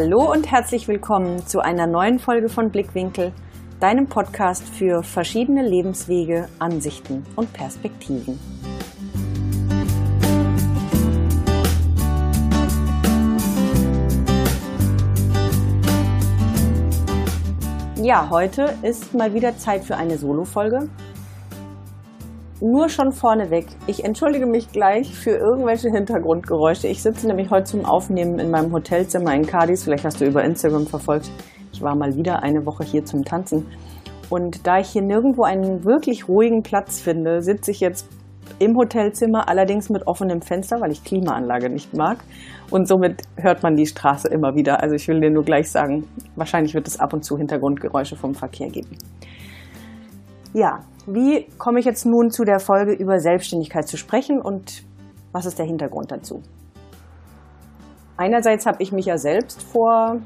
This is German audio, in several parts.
Hallo und herzlich willkommen zu einer neuen Folge von Blickwinkel, deinem Podcast für verschiedene Lebenswege, Ansichten und Perspektiven. Ja, heute ist mal wieder Zeit für eine Solo-Folge. Nur schon vorneweg, ich entschuldige mich gleich für irgendwelche Hintergrundgeräusche. Ich sitze nämlich heute zum Aufnehmen in meinem Hotelzimmer in Cadiz. Vielleicht hast du über Instagram verfolgt. Ich war mal wieder eine Woche hier zum Tanzen. Und da ich hier nirgendwo einen wirklich ruhigen Platz finde, sitze ich jetzt im Hotelzimmer, allerdings mit offenem Fenster, weil ich Klimaanlage nicht mag. Und somit hört man die Straße immer wieder. Also ich will dir nur gleich sagen, wahrscheinlich wird es ab und zu Hintergrundgeräusche vom Verkehr geben. Ja, wie komme ich jetzt nun zu der Folge über Selbstständigkeit zu sprechen und was ist der Hintergrund dazu? Einerseits habe ich mich ja selbst vor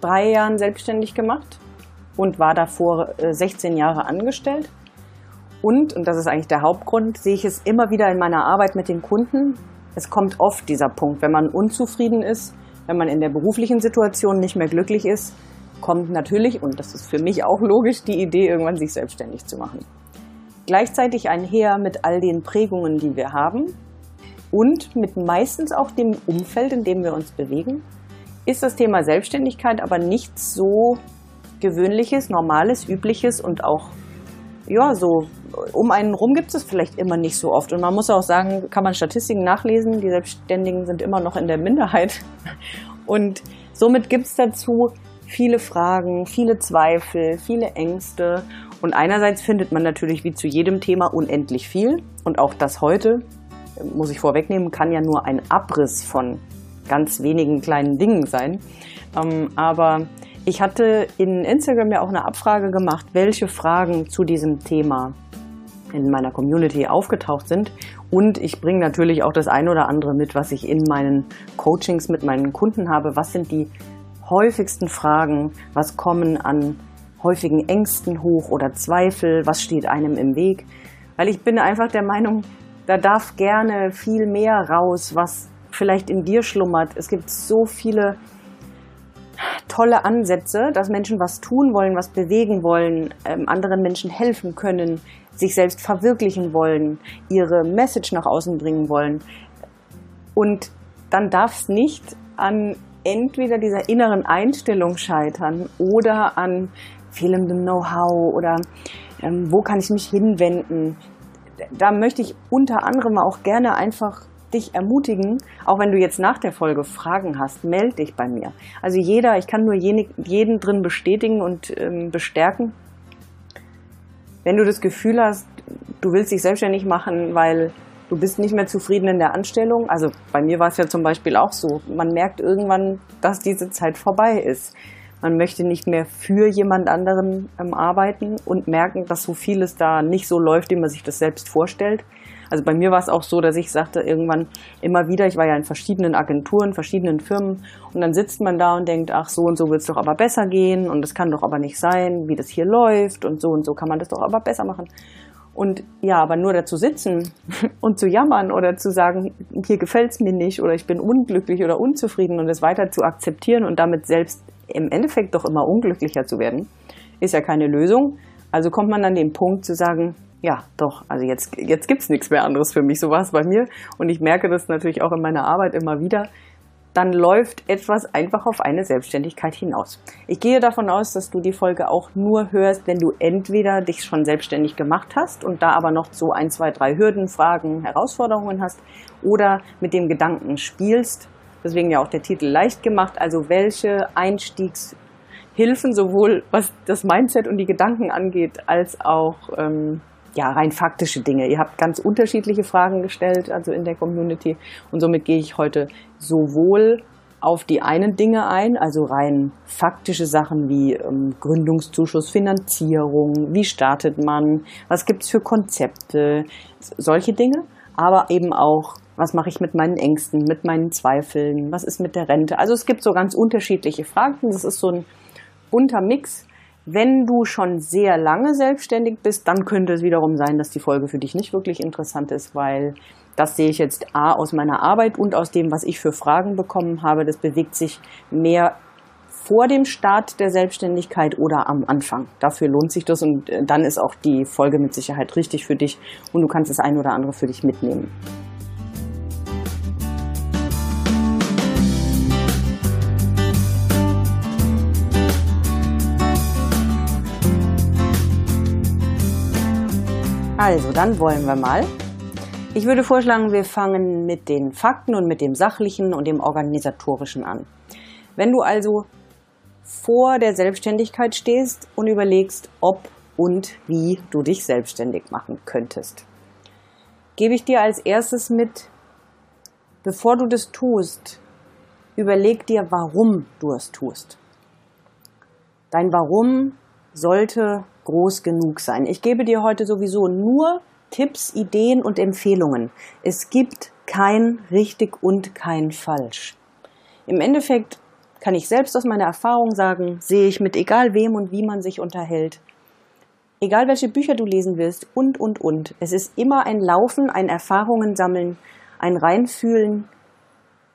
drei Jahren selbstständig gemacht und war davor 16 äh, Jahre angestellt. Und, und das ist eigentlich der Hauptgrund, sehe ich es immer wieder in meiner Arbeit mit den Kunden. Es kommt oft dieser Punkt, wenn man unzufrieden ist, wenn man in der beruflichen Situation nicht mehr glücklich ist, kommt natürlich, und das ist für mich auch logisch, die Idee, irgendwann sich selbstständig zu machen gleichzeitig einher mit all den Prägungen, die wir haben und mit meistens auch dem Umfeld, in dem wir uns bewegen, ist das Thema Selbstständigkeit aber nichts so gewöhnliches, normales, übliches und auch ja, so um einen rum gibt es vielleicht immer nicht so oft. Und man muss auch sagen, kann man Statistiken nachlesen, die Selbstständigen sind immer noch in der Minderheit. Und somit gibt es dazu viele Fragen, viele Zweifel, viele Ängste. Und einerseits findet man natürlich wie zu jedem Thema unendlich viel. Und auch das heute, muss ich vorwegnehmen, kann ja nur ein Abriss von ganz wenigen kleinen Dingen sein. Ähm, aber ich hatte in Instagram ja auch eine Abfrage gemacht, welche Fragen zu diesem Thema in meiner Community aufgetaucht sind. Und ich bringe natürlich auch das eine oder andere mit, was ich in meinen Coachings mit meinen Kunden habe. Was sind die häufigsten Fragen? Was kommen an häufigen Ängsten hoch oder Zweifel, was steht einem im Weg. Weil ich bin einfach der Meinung, da darf gerne viel mehr raus, was vielleicht in dir schlummert. Es gibt so viele tolle Ansätze, dass Menschen was tun wollen, was bewegen wollen, ähm, anderen Menschen helfen können, sich selbst verwirklichen wollen, ihre Message nach außen bringen wollen. Und dann darf es nicht an entweder dieser inneren Einstellung scheitern oder an fehlendem Know-how oder ähm, wo kann ich mich hinwenden. Da möchte ich unter anderem auch gerne einfach dich ermutigen, auch wenn du jetzt nach der Folge Fragen hast, melde dich bei mir. Also jeder, ich kann nur jeden drin bestätigen und ähm, bestärken. Wenn du das Gefühl hast, du willst dich selbstständig machen, weil du bist nicht mehr zufrieden in der Anstellung. Also bei mir war es ja zum Beispiel auch so. Man merkt irgendwann, dass diese Zeit vorbei ist. Man möchte nicht mehr für jemand anderen ähm, arbeiten und merken, dass so vieles da nicht so läuft, wie man sich das selbst vorstellt. Also bei mir war es auch so, dass ich sagte irgendwann immer wieder, ich war ja in verschiedenen Agenturen, verschiedenen Firmen und dann sitzt man da und denkt, ach so und so wird es doch aber besser gehen und es kann doch aber nicht sein, wie das hier läuft und so und so kann man das doch aber besser machen. Und ja, aber nur dazu sitzen und zu jammern oder zu sagen, hier gefällt es mir nicht oder ich bin unglücklich oder unzufrieden und es weiter zu akzeptieren und damit selbst im Endeffekt doch immer unglücklicher zu werden, ist ja keine Lösung. Also kommt man an den Punkt zu sagen, ja, doch, also jetzt, jetzt gibt es nichts mehr anderes für mich. So war es bei mir. Und ich merke das natürlich auch in meiner Arbeit immer wieder. Dann läuft etwas einfach auf eine Selbstständigkeit hinaus. Ich gehe davon aus, dass du die Folge auch nur hörst, wenn du entweder dich schon selbstständig gemacht hast und da aber noch so ein, zwei, drei Hürden, Fragen, Herausforderungen hast oder mit dem Gedanken spielst, Deswegen ja auch der Titel leicht gemacht. Also welche Einstiegshilfen sowohl was das Mindset und die Gedanken angeht, als auch ähm, ja, rein faktische Dinge. Ihr habt ganz unterschiedliche Fragen gestellt, also in der Community. Und somit gehe ich heute sowohl auf die einen Dinge ein, also rein faktische Sachen wie ähm, Gründungszuschuss, Finanzierung, wie startet man, was gibt's für Konzepte, solche Dinge, aber eben auch was mache ich mit meinen Ängsten, mit meinen Zweifeln? Was ist mit der Rente? Also es gibt so ganz unterschiedliche Fragen. Das ist so ein bunter Mix. Wenn du schon sehr lange selbstständig bist, dann könnte es wiederum sein, dass die Folge für dich nicht wirklich interessant ist, weil das sehe ich jetzt A aus meiner Arbeit und aus dem, was ich für Fragen bekommen habe. Das bewegt sich mehr vor dem Start der Selbstständigkeit oder am Anfang. Dafür lohnt sich das und äh, dann ist auch die Folge mit Sicherheit richtig für dich und du kannst das ein oder andere für dich mitnehmen. Also, dann wollen wir mal. Ich würde vorschlagen, wir fangen mit den Fakten und mit dem Sachlichen und dem Organisatorischen an. Wenn du also vor der Selbstständigkeit stehst und überlegst, ob und wie du dich selbstständig machen könntest, gebe ich dir als erstes mit, bevor du das tust, überleg dir, warum du es tust. Dein Warum sollte groß genug sein. Ich gebe dir heute sowieso nur Tipps, Ideen und Empfehlungen. Es gibt kein richtig und kein falsch. Im Endeffekt kann ich selbst aus meiner Erfahrung sagen, sehe ich mit egal wem und wie man sich unterhält, egal welche Bücher du lesen willst und, und, und. Es ist immer ein Laufen, ein Erfahrungen sammeln, ein Reinfühlen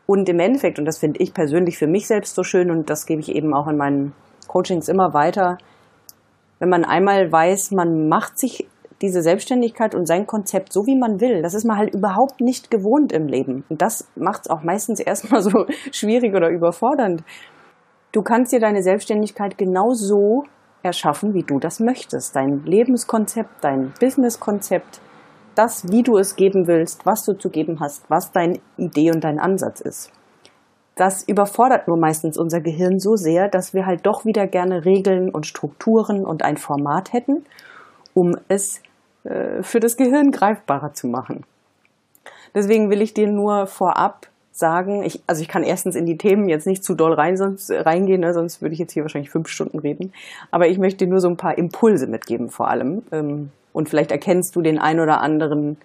und im Endeffekt, und das finde ich persönlich für mich selbst so schön und das gebe ich eben auch in meinen Coachings immer weiter, wenn man einmal weiß, man macht sich diese Selbstständigkeit und sein Konzept so, wie man will, das ist man halt überhaupt nicht gewohnt im Leben. Und das macht es auch meistens erstmal so schwierig oder überfordernd. Du kannst dir deine Selbstständigkeit genau so erschaffen, wie du das möchtest. Dein Lebenskonzept, dein Businesskonzept, das, wie du es geben willst, was du zu geben hast, was deine Idee und dein Ansatz ist das überfordert nur meistens unser Gehirn so sehr, dass wir halt doch wieder gerne Regeln und Strukturen und ein Format hätten, um es äh, für das Gehirn greifbarer zu machen. Deswegen will ich dir nur vorab sagen, ich, also ich kann erstens in die Themen jetzt nicht zu doll rein, sonst, äh, reingehen, ne, sonst würde ich jetzt hier wahrscheinlich fünf Stunden reden. Aber ich möchte dir nur so ein paar Impulse mitgeben vor allem. Ähm, und vielleicht erkennst du den ein oder anderen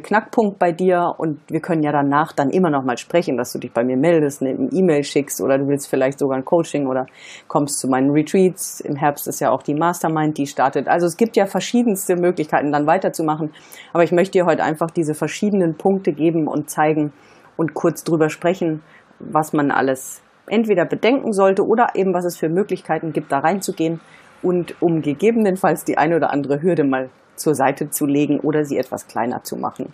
Knackpunkt bei dir und wir können ja danach dann immer noch mal sprechen, dass du dich bei mir meldest, eine E-Mail schickst oder du willst vielleicht sogar ein Coaching oder kommst zu meinen Retreats. Im Herbst ist ja auch die Mastermind, die startet. Also es gibt ja verschiedenste Möglichkeiten, dann weiterzumachen. Aber ich möchte dir heute einfach diese verschiedenen Punkte geben und zeigen und kurz drüber sprechen, was man alles entweder bedenken sollte oder eben was es für Möglichkeiten gibt, da reinzugehen und um gegebenenfalls die eine oder andere Hürde mal zur Seite zu legen oder sie etwas kleiner zu machen.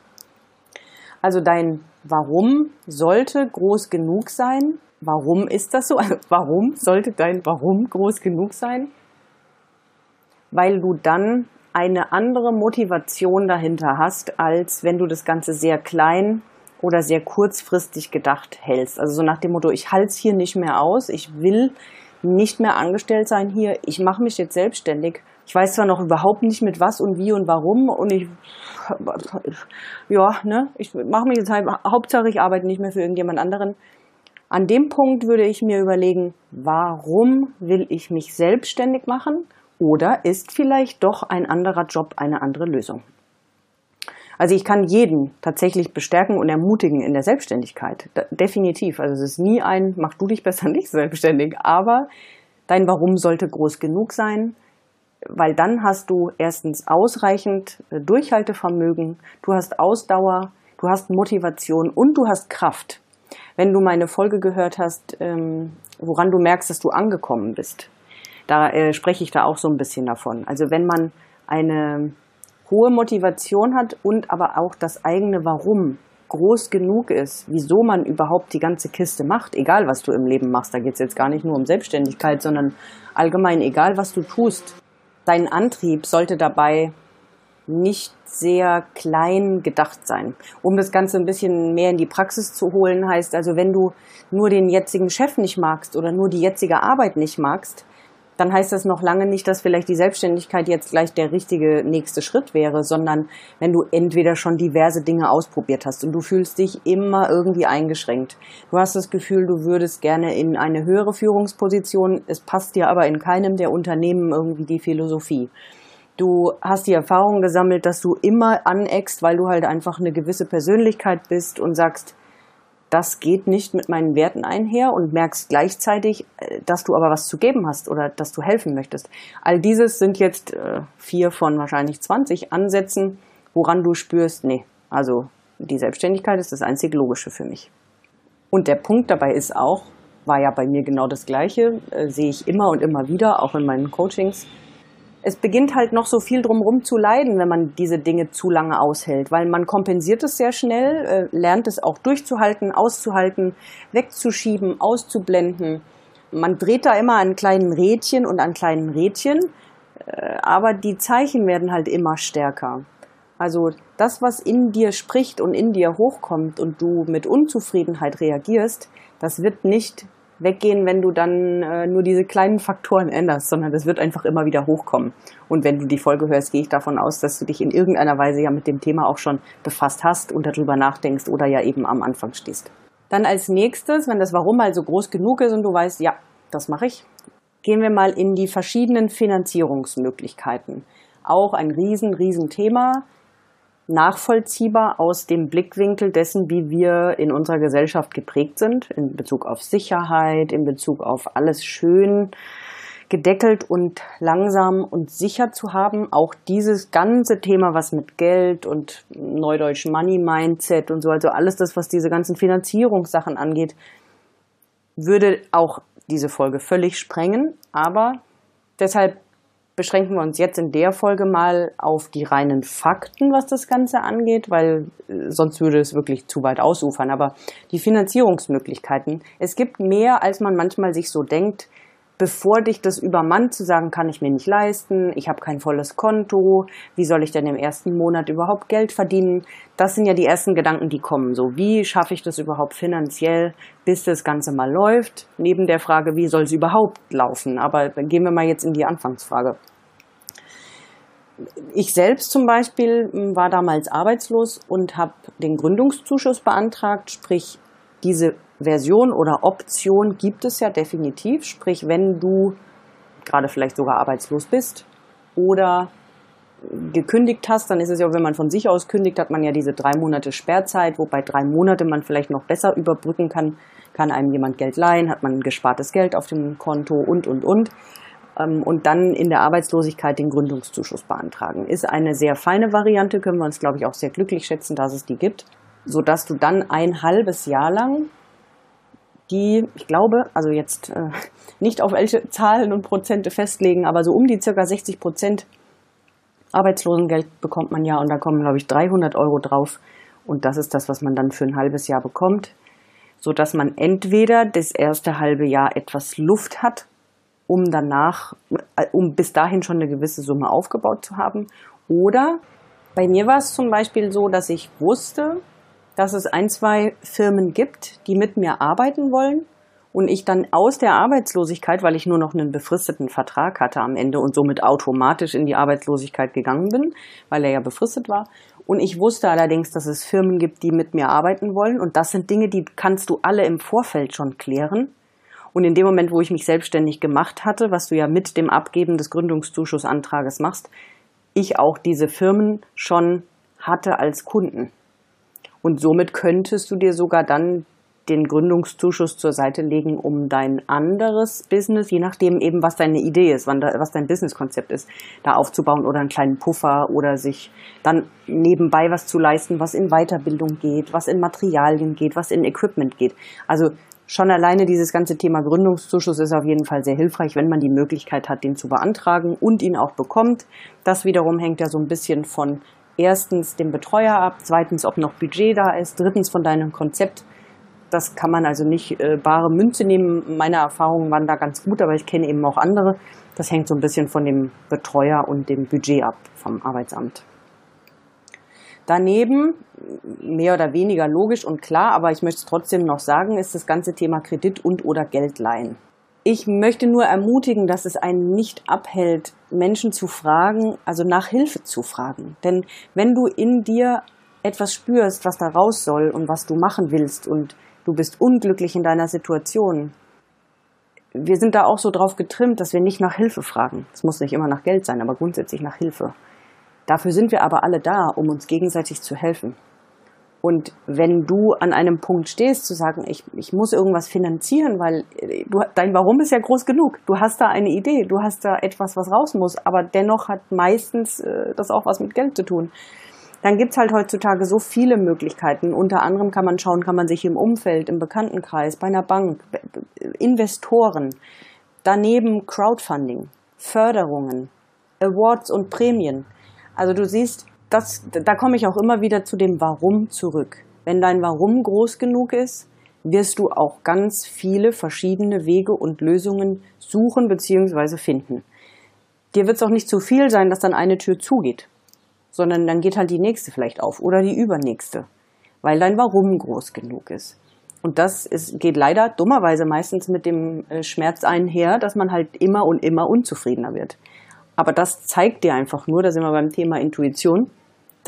Also dein Warum sollte groß genug sein. Warum ist das so? Also warum sollte dein Warum groß genug sein? Weil du dann eine andere Motivation dahinter hast, als wenn du das Ganze sehr klein oder sehr kurzfristig gedacht hältst. Also so nach dem Motto, ich halte es hier nicht mehr aus, ich will nicht mehr angestellt sein hier, ich mache mich jetzt selbstständig ich weiß zwar noch überhaupt nicht mit was und wie und warum und ich, ja, ne, ich mache mich jetzt halt, Hauptsache ich arbeite nicht mehr für irgendjemand anderen. An dem Punkt würde ich mir überlegen, warum will ich mich selbstständig machen oder ist vielleicht doch ein anderer Job eine andere Lösung? Also ich kann jeden tatsächlich bestärken und ermutigen in der Selbstständigkeit. definitiv. Also es ist nie ein, mach du dich besser nicht selbstständig, aber dein Warum sollte groß genug sein weil dann hast du erstens ausreichend äh, Durchhaltevermögen, du hast Ausdauer, du hast Motivation und du hast Kraft. Wenn du meine Folge gehört hast, ähm, woran du merkst, dass du angekommen bist, da äh, spreche ich da auch so ein bisschen davon. Also wenn man eine hohe Motivation hat und aber auch das eigene Warum groß genug ist, wieso man überhaupt die ganze Kiste macht, egal was du im Leben machst, da geht es jetzt gar nicht nur um Selbstständigkeit, sondern allgemein, egal was du tust, Dein Antrieb sollte dabei nicht sehr klein gedacht sein. Um das Ganze ein bisschen mehr in die Praxis zu holen, heißt also, wenn du nur den jetzigen Chef nicht magst oder nur die jetzige Arbeit nicht magst, dann heißt das noch lange nicht, dass vielleicht die Selbstständigkeit jetzt gleich der richtige nächste Schritt wäre, sondern wenn du entweder schon diverse Dinge ausprobiert hast und du fühlst dich immer irgendwie eingeschränkt. Du hast das Gefühl, du würdest gerne in eine höhere Führungsposition, es passt dir aber in keinem der Unternehmen irgendwie die Philosophie. Du hast die Erfahrung gesammelt, dass du immer aneckst, weil du halt einfach eine gewisse Persönlichkeit bist und sagst, das geht nicht mit meinen Werten einher und merkst gleichzeitig, äh, dass du aber was zu geben hast oder dass du helfen möchtest. All dieses sind jetzt äh, vier von wahrscheinlich 20 Ansätzen, woran du spürst, nee, also die Selbstständigkeit ist das einzig Logische für mich. Und der Punkt dabei ist auch, war ja bei mir genau das Gleiche, äh, sehe ich immer und immer wieder, auch in meinen Coachings. Es beginnt halt noch so viel drumherum zu leiden, wenn man diese Dinge zu lange aushält, weil man kompensiert es sehr schnell, äh, lernt es auch durchzuhalten, auszuhalten, wegzuschieben, auszublenden. Man dreht da immer an kleinen Rädchen und an kleinen Rädchen, äh, aber die Zeichen werden halt immer stärker. Also das, was in dir spricht und in dir hochkommt und du mit Unzufriedenheit reagierst, das wird nicht weggehen, wenn du dann äh, nur diese kleinen Faktoren änderst, sondern das wird einfach immer wieder hochkommen. Und wenn du die Folge hörst, gehe ich davon aus, dass du dich in irgendeiner Weise ja mit dem Thema auch schon befasst hast und darüber nachdenkst oder ja eben am Anfang stehst. Dann als nächstes, wenn das Warum mal so groß genug ist und du weißt, ja, das mache ich, gehen wir mal in die verschiedenen Finanzierungsmöglichkeiten. Auch ein riesen, riesen Thema nachvollziehbar aus dem Blickwinkel dessen, wie wir in unserer Gesellschaft geprägt sind, in Bezug auf Sicherheit, in Bezug auf alles schön gedeckelt und langsam und sicher zu haben. Auch dieses ganze Thema, was mit Geld und Neudeutsch Money Mindset und so, also alles das, was diese ganzen Finanzierungssachen angeht, würde auch diese Folge völlig sprengen. Aber deshalb beschränken wir uns jetzt in der Folge mal auf die reinen Fakten, was das Ganze angeht, weil äh, sonst würde es wirklich zu weit ausufern. Aber die Finanzierungsmöglichkeiten, es gibt mehr, als man manchmal sich so denkt, bevor dich das übermannt, zu sagen, kann ich mir nicht leisten, ich habe kein volles Konto, wie soll ich denn im ersten Monat überhaupt Geld verdienen? Das sind ja die ersten Gedanken, die kommen. So, wie schaffe ich das überhaupt finanziell, bis das Ganze mal läuft? Neben der Frage, wie soll es überhaupt laufen? Aber gehen wir mal jetzt in die Anfangsfrage. Ich selbst zum Beispiel hm, war damals arbeitslos und habe den Gründungszuschuss beantragt, sprich diese Version oder Option gibt es ja definitiv. Sprich, wenn du gerade vielleicht sogar arbeitslos bist oder gekündigt hast, dann ist es ja, wenn man von sich aus kündigt, hat man ja diese drei Monate Sperrzeit, wobei drei Monate man vielleicht noch besser überbrücken kann. Kann einem jemand Geld leihen, hat man gespartes Geld auf dem Konto und, und, und. Ähm, und dann in der Arbeitslosigkeit den Gründungszuschuss beantragen. Ist eine sehr feine Variante, können wir uns, glaube ich, auch sehr glücklich schätzen, dass es die gibt, sodass du dann ein halbes Jahr lang die, ich glaube, also jetzt äh, nicht auf welche Zahlen und Prozente festlegen, aber so um die circa 60 Prozent Arbeitslosengeld bekommt man ja und da kommen, glaube ich, 300 Euro drauf. Und das ist das, was man dann für ein halbes Jahr bekommt, so dass man entweder das erste halbe Jahr etwas Luft hat, um danach, äh, um bis dahin schon eine gewisse Summe aufgebaut zu haben. Oder bei mir war es zum Beispiel so, dass ich wusste, dass es ein, zwei Firmen gibt, die mit mir arbeiten wollen und ich dann aus der Arbeitslosigkeit, weil ich nur noch einen befristeten Vertrag hatte am Ende und somit automatisch in die Arbeitslosigkeit gegangen bin, weil er ja befristet war. Und ich wusste allerdings, dass es Firmen gibt, die mit mir arbeiten wollen. Und das sind Dinge, die kannst du alle im Vorfeld schon klären. Und in dem Moment, wo ich mich selbstständig gemacht hatte, was du ja mit dem Abgeben des Gründungszuschussantrages machst, ich auch diese Firmen schon hatte als Kunden. Und somit könntest du dir sogar dann den Gründungszuschuss zur Seite legen, um dein anderes Business, je nachdem eben, was deine Idee ist, was dein Businesskonzept ist, da aufzubauen oder einen kleinen Puffer oder sich dann nebenbei was zu leisten, was in Weiterbildung geht, was in Materialien geht, was in Equipment geht. Also schon alleine dieses ganze Thema Gründungszuschuss ist auf jeden Fall sehr hilfreich, wenn man die Möglichkeit hat, den zu beantragen und ihn auch bekommt. Das wiederum hängt ja so ein bisschen von erstens dem Betreuer ab, zweitens, ob noch Budget da ist, drittens von deinem Konzept. Das kann man also nicht äh, bare Münze nehmen. Meine Erfahrungen waren da ganz gut, aber ich kenne eben auch andere. Das hängt so ein bisschen von dem Betreuer und dem Budget ab vom Arbeitsamt. Daneben, mehr oder weniger logisch und klar, aber ich möchte es trotzdem noch sagen, ist das ganze Thema Kredit und oder Geldleihen. Ich möchte nur ermutigen, dass es einen nicht abhält, Menschen zu fragen, also nach Hilfe zu fragen. Denn wenn du in dir etwas spürst, was da raus soll und was du machen willst und du bist unglücklich in deiner Situation, wir sind da auch so drauf getrimmt, dass wir nicht nach Hilfe fragen. Es muss nicht immer nach Geld sein, aber grundsätzlich nach Hilfe. Dafür sind wir aber alle da, um uns gegenseitig zu helfen. Und wenn du an einem Punkt stehst, zu sagen, ich, ich muss irgendwas finanzieren, weil äh, du, dein Warum ist ja groß genug. Du hast da eine Idee, du hast da etwas, was raus muss, aber dennoch hat meistens äh, das auch was mit Geld zu tun. dann gibt es halt heutzutage so viele Möglichkeiten. Unter anderem kann man schauen, kann man sich im Umfeld, im Bekanntenkreis, bei einer Bank, Investoren, daneben Crowdfunding, Förderungen, Awards und Prämien. Also du siehst, das, da komme ich auch immer wieder zu dem Warum zurück. Wenn dein Warum groß genug ist, wirst du auch ganz viele verschiedene Wege und Lösungen suchen bzw. finden. Dir wird es auch nicht zu viel sein, dass dann eine Tür zugeht, sondern dann geht halt die nächste vielleicht auf oder die übernächste, weil dein Warum groß genug ist. Und das ist, geht leider dummerweise meistens mit dem äh, Schmerz einher, dass man halt immer und immer unzufriedener wird. Aber das zeigt dir einfach nur, da sind wir beim Thema Intuition,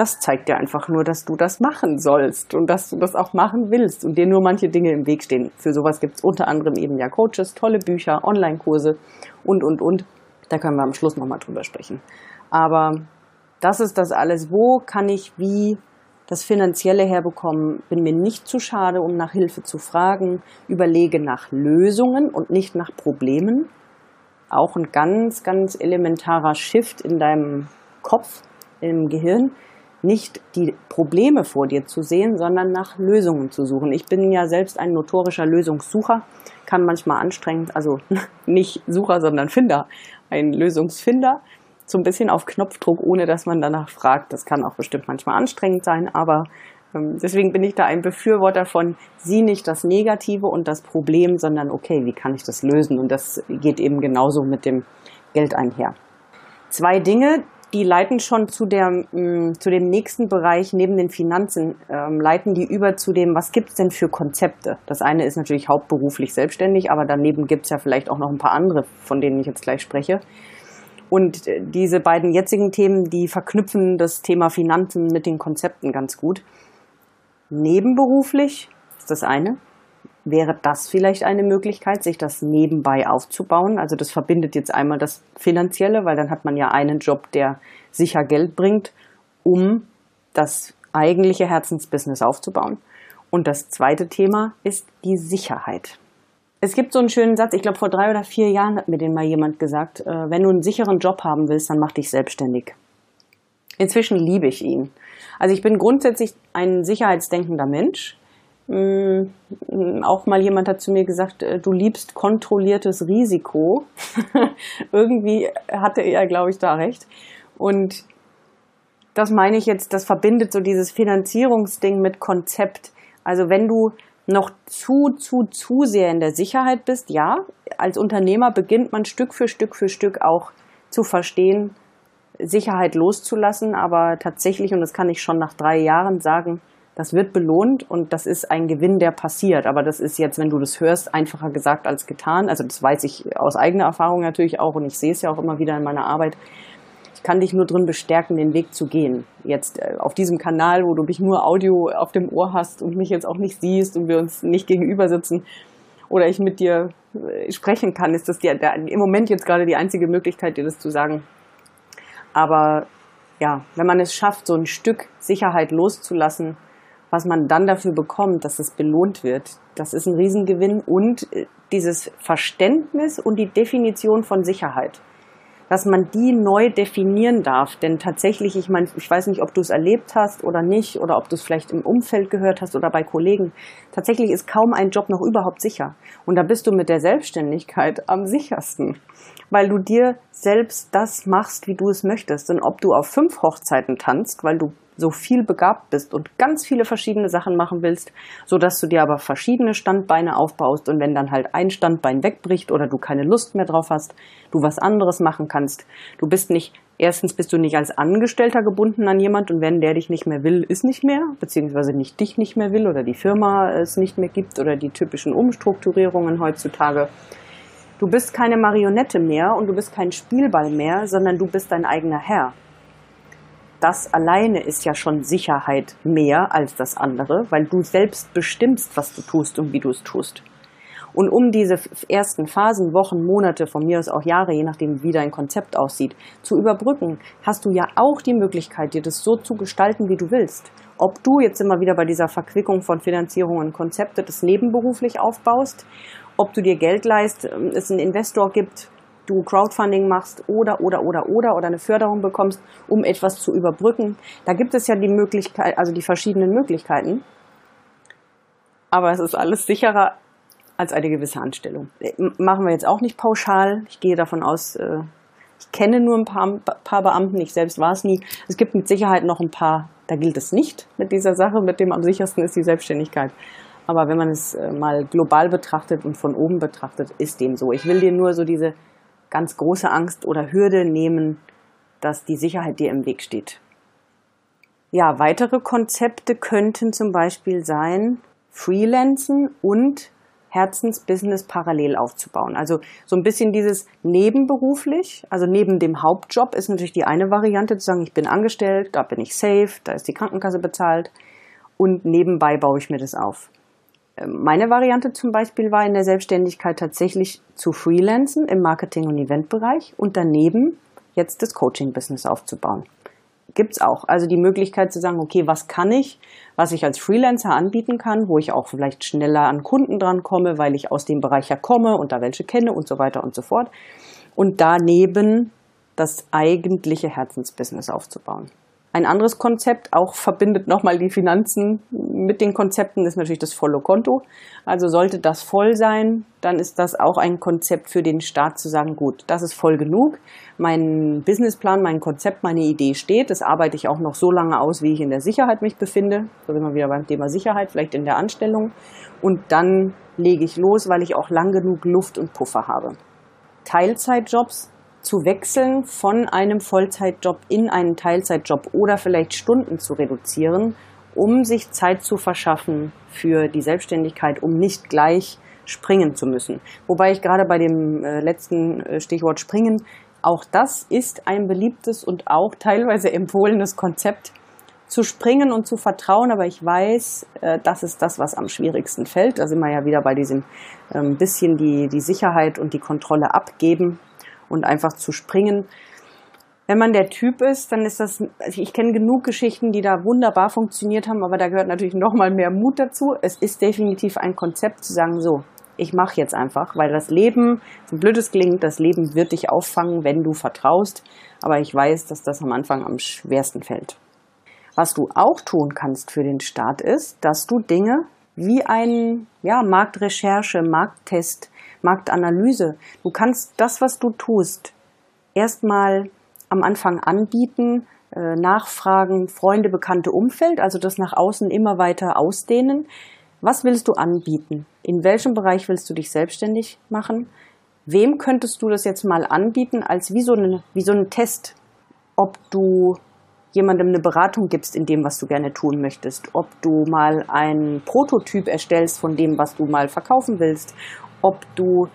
das zeigt dir einfach nur, dass du das machen sollst und dass du das auch machen willst und dir nur manche Dinge im Weg stehen. Für sowas gibt es unter anderem eben ja Coaches, tolle Bücher, Online-Kurse und, und, und. Da können wir am Schluss nochmal drüber sprechen. Aber das ist das alles. Wo kann ich wie das Finanzielle herbekommen? Bin mir nicht zu schade, um nach Hilfe zu fragen. Überlege nach Lösungen und nicht nach Problemen. Auch ein ganz, ganz elementarer Shift in deinem Kopf, im Gehirn nicht die Probleme vor dir zu sehen, sondern nach Lösungen zu suchen. Ich bin ja selbst ein notorischer Lösungssucher, kann manchmal anstrengend, also nicht Sucher, sondern Finder ein Lösungsfinder, so ein bisschen auf Knopfdruck, ohne dass man danach fragt. Das kann auch bestimmt manchmal anstrengend sein, aber ähm, deswegen bin ich da ein Befürworter von, sieh nicht das Negative und das Problem, sondern okay, wie kann ich das lösen? Und das geht eben genauso mit dem Geld einher. Zwei Dinge, die leiten schon zu, der, mh, mm, zu dem nächsten Bereich neben den Finanzen, ähm, leiten die über zu dem, was gibt es denn für Konzepte? Das eine ist natürlich hauptberuflich selbstständig, aber daneben gibt es ja vielleicht auch noch ein paar andere, von denen ich jetzt gleich spreche. Und äh, diese beiden jetzigen Themen, die verknüpfen das Thema Finanzen mit den Konzepten ganz gut. Nebenberuflich ist das eine. Wäre das vielleicht eine Möglichkeit, sich das nebenbei aufzubauen? Also das verbindet jetzt einmal das Finanzielle, weil dann hat man ja einen Job, der sicher Geld bringt, um das eigentliche Herzensbusiness aufzubauen. Und das zweite Thema ist die Sicherheit. Es gibt so einen schönen Satz, ich glaube vor drei oder vier Jahren hat mir den mal jemand gesagt, äh, wenn du einen sicheren Job haben willst, dann mach dich selbstständig. Inzwischen liebe ich ihn. Also ich bin grundsätzlich ein sicherheitsdenkender Mensch. Mm, auch mal jemand hat zu mir gesagt, äh, du liebst kontrolliertes Risiko. Irgendwie hatte er, glaube ich, da recht. Und das meine ich jetzt, das verbindet so dieses Finanzierungsding mit Konzept. Also wenn du noch zu, zu, zu sehr in der Sicherheit bist, ja, als Unternehmer beginnt man Stück für Stück für Stück auch zu verstehen, Sicherheit loszulassen, aber tatsächlich, und das kann ich schon nach drei Jahren sagen, das wird belohnt und das ist ein Gewinn, der passiert. Aber das ist jetzt, wenn du das hörst, einfacher gesagt als getan. Also das weiß ich aus eigener Erfahrung natürlich auch und ich sehe es ja auch immer wieder in meiner Arbeit. Ich kann dich nur drin bestärken, den Weg zu gehen. Jetzt äh, auf diesem Kanal, wo du mich nur Audio auf dem Ohr hast und mich jetzt auch nicht siehst und wir uns nicht gegenüber sitzen oder ich mit dir äh, sprechen kann, ist das die, der, im Moment jetzt gerade die einzige Möglichkeit, dir das zu sagen. Aber ja, wenn man es schafft, so ein Stück Sicherheit loszulassen, was man dann dafür bekommt, dass es belohnt wird, das ist ein Riesengewinn und äh, dieses Verständnis und die Definition von Sicherheit, dass man die neu definieren darf. Denn tatsächlich, ich meine, ich weiß nicht, ob du es erlebt hast oder nicht oder ob du es vielleicht im Umfeld gehört hast oder bei Kollegen. Tatsächlich ist kaum ein Job noch überhaupt sicher. Und da bist du mit der Selbstständigkeit am sichersten, weil du dir selbst das machst, wie du es möchtest. Und ob du auf fünf Hochzeiten tanzt, weil du so viel begabt bist und ganz viele verschiedene Sachen machen willst, so dass du dir aber verschiedene Standbeine aufbaust und wenn dann halt ein Standbein wegbricht oder du keine Lust mehr drauf hast, du was anderes machen kannst. Du bist nicht, erstens bist du nicht als Angestellter gebunden an jemand und wenn der dich nicht mehr will, ist nicht mehr, beziehungsweise nicht dich nicht mehr will oder die Firma es nicht mehr gibt oder die typischen Umstrukturierungen heutzutage. Du bist keine Marionette mehr und du bist kein Spielball mehr, sondern du bist dein eigener Herr das alleine ist ja schon Sicherheit mehr als das andere, weil du selbst bestimmst, was du tust und wie du es tust. Und um diese ersten Phasen, Wochen, Monate, von mir aus auch Jahre, je nachdem, wie dein Konzept aussieht, zu überbrücken, hast du ja auch die Möglichkeit, dir das so zu gestalten, wie du willst. Ob du jetzt immer wieder bei dieser Verquickung von Finanzierung und Konzepte das nebenberuflich aufbaust, ob du dir Geld leist, ähm, es einen Investor gibt, du Crowdfunding machst oder, oder, oder, oder, oder eine Förderung bekommst, um etwas zu überbrücken. Da gibt es ja die Möglichkeit, also die verschiedenen Möglichkeiten. Aber es ist alles sicherer als eine gewisse Anstellung. Machen wir jetzt auch nicht pauschal. Ich gehe davon aus, äh, ich kenne nur ein paar, paar Beamten, ich selbst war es nie. Es gibt mit Sicherheit noch ein paar, da gilt es nicht mit dieser Sache, mit dem am sichersten ist die Selbstständigkeit. Aber wenn man es äh, mal global betrachtet und von oben betrachtet, ist dem so. Ich will dir nur so diese ganz große Angst oder Hürde nehmen, dass die Sicherheit dir im Weg steht. Ja, weitere Konzepte könnten zum Beispiel sein, Freelancen und Herzensbusiness parallel aufzubauen. Also so ein bisschen dieses nebenberuflich, also neben dem Hauptjob ist natürlich die eine Variante zu sagen, ich bin angestellt, da bin ich safe, da ist die Krankenkasse bezahlt und nebenbei baue ich mir das auf. Meine Variante zum Beispiel war in der Selbstständigkeit tatsächlich zu freelancen im Marketing- und Eventbereich und daneben jetzt das Coaching-Business aufzubauen. Gibt's auch. Also die Möglichkeit zu sagen, okay, was kann ich, was ich als Freelancer anbieten kann, wo ich auch vielleicht schneller an Kunden dran komme, weil ich aus dem Bereich ja komme und da welche kenne und so weiter und so fort. Und daneben das eigentliche Herzensbusiness aufzubauen. Ein anderes Konzept, auch verbindet nochmal die Finanzen mit den Konzepten, ist natürlich das volle Konto. Also sollte das voll sein, dann ist das auch ein Konzept für den Staat zu sagen, gut, das ist voll genug. Mein Businessplan, mein Konzept, meine Idee steht. Das arbeite ich auch noch so lange aus, wie ich in der Sicherheit mich befinde. Da sind wir wieder beim Thema Sicherheit, vielleicht in der Anstellung. Und dann lege ich los, weil ich auch lang genug Luft und Puffer habe. Teilzeitjobs zu wechseln von einem Vollzeitjob in einen Teilzeitjob oder vielleicht Stunden zu reduzieren, um sich Zeit zu verschaffen für die Selbstständigkeit, um nicht gleich springen zu müssen. Wobei ich gerade bei dem äh, letzten äh, Stichwort springen, auch das ist ein beliebtes und auch teilweise empfohlenes Konzept, zu springen und zu vertrauen, aber ich weiß, äh, das ist das, was am schwierigsten fällt. Da sind wir ja wieder bei diesem ähm, bisschen die, die Sicherheit und die Kontrolle abgeben und einfach zu springen. Wenn man der Typ ist, dann ist das, also ich kenne genug Geschichten, die da wunderbar funktioniert haben, aber da gehört natürlich noch mal mehr Mut dazu. Es ist definitiv ein Konzept zu sagen, so, ich mache jetzt einfach, weil das Leben, so blöd es klingt, das Leben wird dich auffangen, wenn du vertraust. Aber ich weiß, dass das am Anfang am schwersten fällt. Was du auch tun kannst für den Start ist, dass du Dinge wie ein ja, Marktrecherche, Markttest Marktanalyse. Du kannst das, was du tust, erstmal am Anfang anbieten, äh, nachfragen, Freunde, bekannte Umfeld, also das nach außen immer weiter ausdehnen. Was willst du anbieten? In welchem Bereich willst du dich selbstständig machen? Wem könntest du das jetzt mal anbieten als wie so, eine, wie so ein Test, ob du jemandem eine Beratung gibst in dem, was du gerne tun möchtest, ob du mal einen Prototyp erstellst von dem, was du mal verkaufen willst, ob du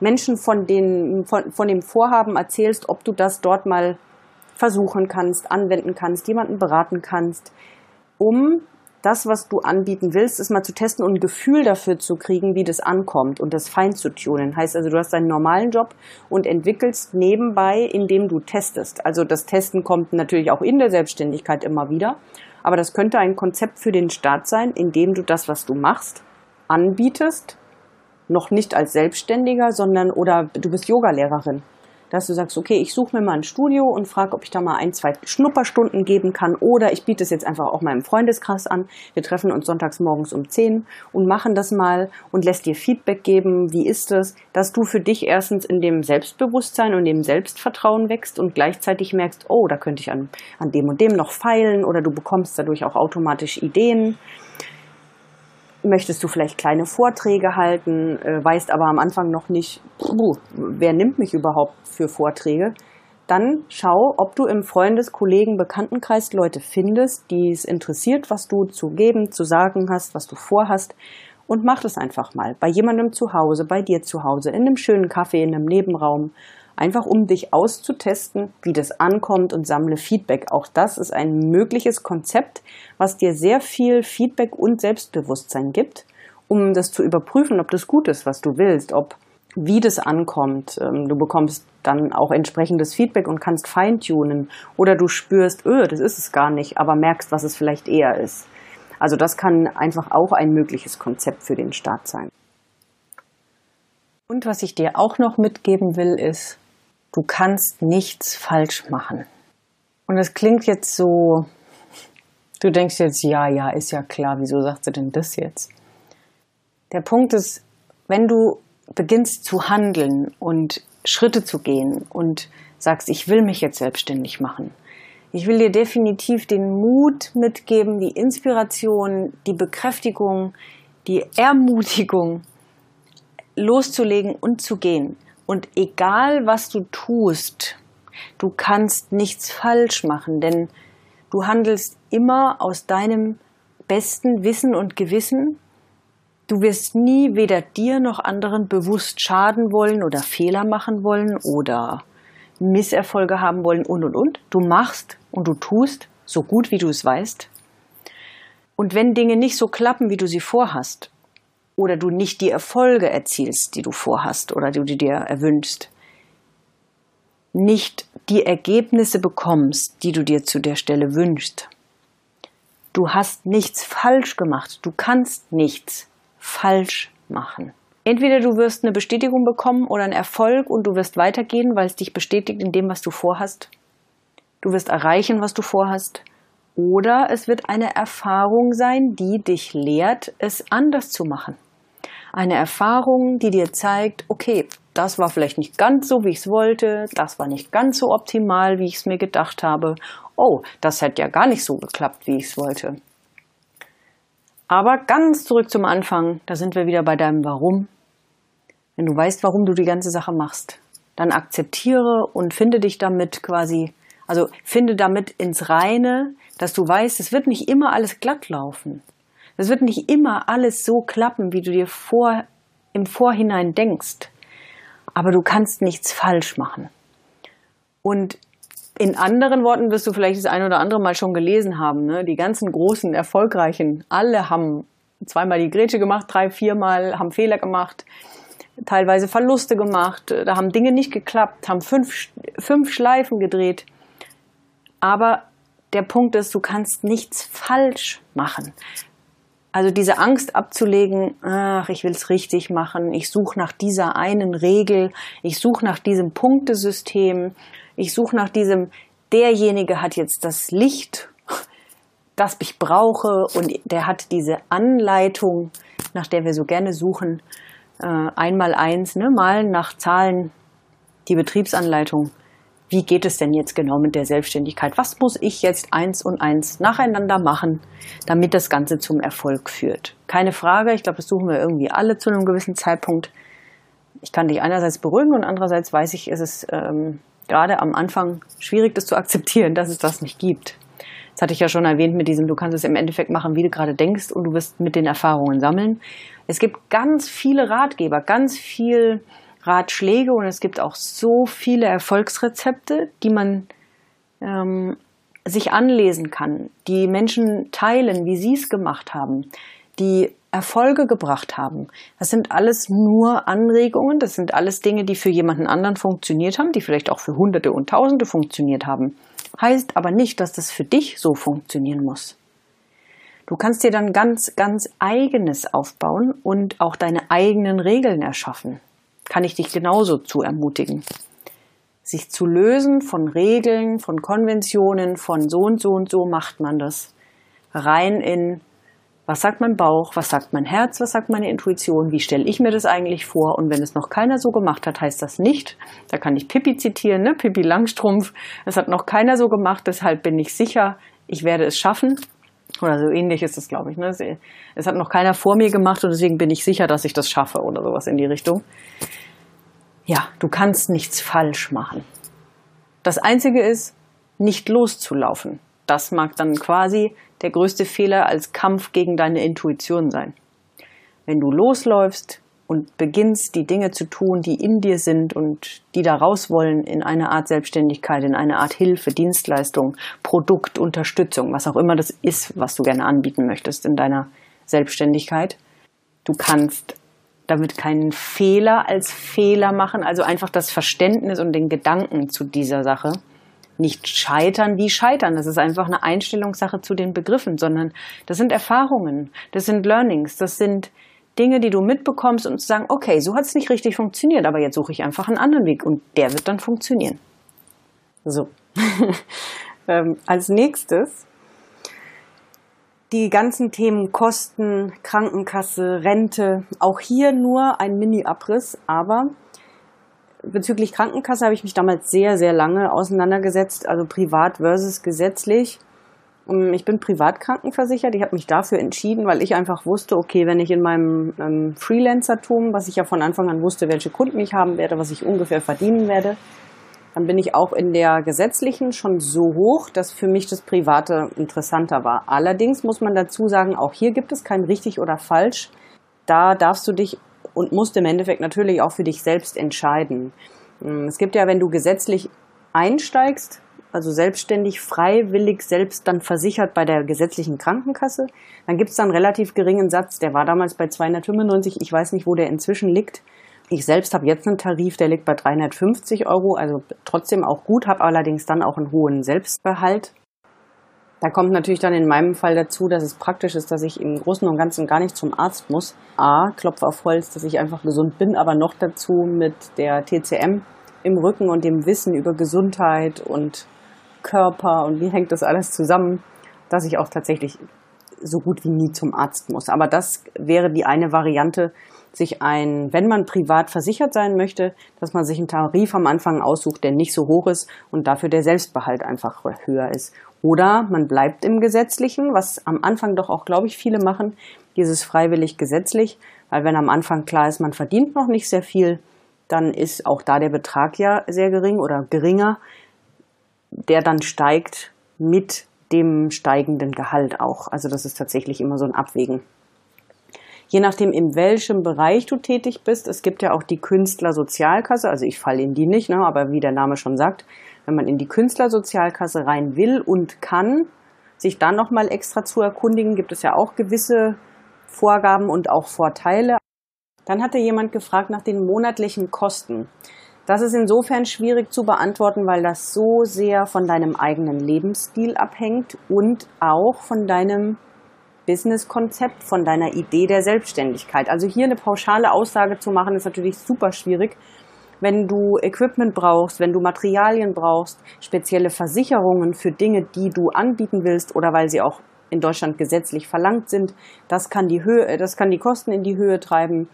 Menschen von, den, von, von dem Vorhaben erzählst, ob du das dort mal versuchen kannst, anwenden kannst, jemanden beraten kannst, um das, was du anbieten willst, ist mal zu testen und ein Gefühl dafür zu kriegen, wie das ankommt und das fein zu tunen. Heißt also, du hast deinen normalen Job und entwickelst nebenbei, indem du testest. Also das Testen kommt natürlich auch in der Selbstständigkeit immer wieder, aber das könnte ein Konzept für den Start sein, indem du das, was du machst, anbietest noch nicht als Selbstständiger, sondern oder du bist Yogalehrerin. Dass du sagst, okay, ich suche mir mal ein Studio und frage, ob ich da mal ein, zwei Schnupperstunden geben kann oder ich biete es jetzt einfach auch meinem Freundeskreis an. Wir treffen uns sonntags morgens um 10 und machen das mal und lässt dir Feedback geben. Wie ist es, dass du für dich erstens in dem Selbstbewusstsein und dem Selbstvertrauen wächst und gleichzeitig merkst, oh, da könnte ich an, an dem und dem noch feilen oder du bekommst dadurch auch automatisch Ideen möchtest du vielleicht kleine Vorträge halten, äh, weißt aber am Anfang noch nicht, puh, wer nimmt mich überhaupt für Vorträge, dann schau, ob du im Freundes-, Kollegen-, Bekanntenkreis Leute findest, die es interessiert, was du zu geben, zu sagen hast, was du vorhast. Und mach das einfach mal. Bei jemandem zu Hause, bei dir zu Hause, in einem schönen Café, in einem Nebenraum einfach um dich auszutesten, wie das ankommt und sammle Feedback. Auch das ist ein mögliches Konzept, was dir sehr viel Feedback und Selbstbewusstsein gibt, um das zu überprüfen, ob das gut ist, was du willst, ob wie das ankommt. Ähm, du bekommst dann auch entsprechendes Feedback und kannst feintunen oder du spürst, öh, das ist es gar nicht, aber merkst, was es vielleicht eher ist. Also das kann einfach auch ein mögliches Konzept für den Start sein. Und was ich dir auch noch mitgeben will, ist, Du kannst nichts falsch machen. Und das klingt jetzt so, du denkst jetzt, ja, ja, ist ja klar, wieso sagt sie denn das jetzt? Der Punkt ist, wenn du beginnst zu handeln und Schritte zu gehen und sagst, ich will mich jetzt selbstständig machen, ich will dir definitiv den Mut mitgeben, die Inspiration, die Bekräftigung, die Ermutigung, loszulegen und zu gehen. Und egal, was du tust, du kannst nichts falsch machen, denn du handelst immer aus deinem besten Wissen und Gewissen. Du wirst nie weder dir noch anderen bewusst schaden wollen oder Fehler machen wollen oder Misserfolge haben wollen und und und. Du machst und du tust so gut wie du es weißt. Und wenn Dinge nicht so klappen, wie du sie vorhast, oder du nicht die Erfolge erzielst, die du vorhast oder die du dir erwünschst, nicht die Ergebnisse bekommst, die du dir zu der Stelle wünschst. Du hast nichts falsch gemacht. Du kannst nichts falsch machen. Entweder du wirst eine Bestätigung bekommen oder einen Erfolg und du wirst weitergehen, weil es dich bestätigt in dem, was du vorhast. Du wirst erreichen, was du vorhast. Oder es wird eine Erfahrung sein, die dich lehrt, es anders zu machen eine Erfahrung, die dir zeigt, okay, das war vielleicht nicht ganz so, wie ich es wollte, das war nicht ganz so optimal, wie ich es mir gedacht habe. Oh, das hätte ja gar nicht so geklappt, wie ich es wollte. Aber ganz zurück zum Anfang, da sind wir wieder bei deinem Warum. Wenn du weißt, warum du die ganze Sache machst, dann akzeptiere und finde dich damit quasi, also finde damit ins Reine, dass du weißt, es wird nicht immer alles glatt laufen. Es wird nicht immer alles so klappen, wie du dir vor, im Vorhinein denkst. Aber du kannst nichts falsch machen. Und in anderen Worten wirst du vielleicht das ein oder andere Mal schon gelesen haben. Ne? Die ganzen großen, erfolgreichen, alle haben zweimal die Grätsche gemacht, drei, viermal, haben Fehler gemacht, teilweise Verluste gemacht, da haben Dinge nicht geklappt, haben fünf, fünf Schleifen gedreht. Aber der Punkt ist, du kannst nichts falsch machen. Also diese Angst abzulegen, ach, ich will es richtig machen, ich suche nach dieser einen Regel, ich suche nach diesem Punktesystem, ich suche nach diesem, derjenige hat jetzt das Licht, das ich brauche und der hat diese Anleitung, nach der wir so gerne suchen, äh, einmal eins, ne, malen nach Zahlen, die Betriebsanleitung wie geht es denn jetzt genau mit der Selbstständigkeit? Was muss ich jetzt eins und eins nacheinander machen, damit das Ganze zum Erfolg führt? Keine Frage, ich glaube, das suchen wir irgendwie alle zu einem gewissen Zeitpunkt. Ich kann dich einerseits beruhigen und andererseits weiß ich, es ist ähm, gerade am Anfang schwierig, das zu akzeptieren, dass es das nicht gibt. Das hatte ich ja schon erwähnt mit diesem, du kannst es im Endeffekt machen, wie du gerade denkst und du wirst mit den Erfahrungen sammeln. Es gibt ganz viele Ratgeber, ganz viel Ratschläge und es gibt auch so viele Erfolgsrezepte, die man ähm, sich anlesen kann, die Menschen teilen, wie sie es gemacht haben, die Erfolge gebracht haben. Das sind alles nur Anregungen, das sind alles Dinge, die für jemanden anderen funktioniert haben, die vielleicht auch für Hunderte und Tausende funktioniert haben. Heißt aber nicht, dass das für dich so funktionieren muss. Du kannst dir dann ganz, ganz eigenes aufbauen und auch deine eigenen Regeln erschaffen kann ich dich genauso zu ermutigen. Sich zu lösen von Regeln, von Konventionen, von so und so und so macht man das. Rein in, was sagt mein Bauch, was sagt mein Herz, was sagt meine Intuition, wie stelle ich mir das eigentlich vor? Und wenn es noch keiner so gemacht hat, heißt das nicht, da kann ich Pippi zitieren, ne? Pippi Langstrumpf, es hat noch keiner so gemacht, deshalb bin ich sicher, ich werde es schaffen. Oder so ähnlich ist es, glaube ich. Ne? Es hat noch keiner vor mir gemacht und deswegen bin ich sicher, dass ich das schaffe oder sowas in die Richtung ja, du kannst nichts falsch machen. Das Einzige ist, nicht loszulaufen. Das mag dann quasi der größte Fehler als Kampf gegen deine Intuition sein. Wenn du losläufst und beginnst, die Dinge zu tun, die in dir sind und die da raus wollen in eine Art Selbstständigkeit, in eine Art Hilfe, Dienstleistung, Produkt, Unterstützung, was auch immer das ist, was du gerne anbieten möchtest in deiner Selbstständigkeit. Du kannst damit keinen Fehler als Fehler machen, also einfach das Verständnis und den Gedanken zu dieser Sache. Nicht scheitern wie scheitern, das ist einfach eine Einstellungssache zu den Begriffen, sondern das sind Erfahrungen, das sind Learnings, das sind Dinge, die du mitbekommst und zu sagen, okay, so hat es nicht richtig funktioniert, aber jetzt suche ich einfach einen anderen Weg und der wird dann funktionieren. So. ähm, als nächstes die ganzen Themen Kosten, Krankenkasse, Rente, auch hier nur ein Mini-Abriss, aber bezüglich Krankenkasse habe ich mich damals sehr, sehr lange auseinandergesetzt, also privat versus gesetzlich. Ich bin privat krankenversichert. Ich habe mich dafür entschieden, weil ich einfach wusste, okay, wenn ich in meinem ähm, Freelancertum, was ich ja von Anfang an wusste, welche Kunden ich haben werde, was ich ungefähr verdienen werde, dann bin ich auch in der gesetzlichen schon so hoch, dass für mich das Private interessanter war. Allerdings muss man dazu sagen, auch hier gibt es kein richtig oder falsch. Da darfst du dich und musst im Endeffekt natürlich auch für dich selbst entscheiden. Hm, es gibt ja, wenn du gesetzlich einsteigst, also selbstständig, freiwillig, selbst dann versichert bei der gesetzlichen Krankenkasse, dann gibt es dann einen relativ geringen Satz. Der war damals bei 295. Ich weiß nicht, wo der inzwischen liegt. Ich selbst habe jetzt einen Tarif, der liegt bei 350 Euro, also trotzdem auch gut, habe allerdings dann auch einen hohen Selbstbehalt. Da kommt natürlich dann in meinem Fall dazu, dass es praktisch ist, dass ich im Großen und Ganzen gar nicht zum Arzt muss. A, klopfe auf Holz, dass ich einfach gesund bin, aber noch dazu mit der TCM im Rücken und dem Wissen über Gesundheit und Körper und wie hängt das alles zusammen, dass ich auch tatsächlich so gut wie nie zum Arzt muss. Aber das wäre die eine Variante, sich ein, wenn man privat versichert sein möchte, dass man sich einen Tarif am Anfang aussucht, der nicht so hoch ist und dafür der Selbstbehalt einfach höher ist. Oder man bleibt im Gesetzlichen, was am Anfang doch auch, glaube ich, viele machen, dieses freiwillig gesetzlich, weil wenn am Anfang klar ist, man verdient noch nicht sehr viel, dann ist auch da der Betrag ja sehr gering oder geringer, der dann steigt mit dem steigenden Gehalt auch. Also das ist tatsächlich immer so ein Abwägen je nachdem, in welchem Bereich du tätig bist. Es gibt ja auch die Künstlersozialkasse, also ich falle in die nicht, ne, aber wie der Name schon sagt, wenn man in die Künstlersozialkasse rein will und kann, sich dann nochmal extra zu erkundigen, gibt es ja auch gewisse Vorgaben und auch Vorteile. Dann hatte jemand gefragt nach den monatlichen Kosten. Das ist insofern schwierig zu beantworten, weil das so sehr von deinem eigenen Lebensstil abhängt und auch von deinem Businesskonzept, von deiner Idee der Selbstständigkeit. Also hier eine pauschale Aussage zu machen, ist natürlich super schwierig. Wenn du Equipment brauchst, wenn du Materialien brauchst, spezielle Versicherungen für Dinge, die du anbieten willst oder weil sie auch in Deutschland gesetzlich verlangt sind, das kann die Höhe, das kann die Kosten in die Höhe treiben.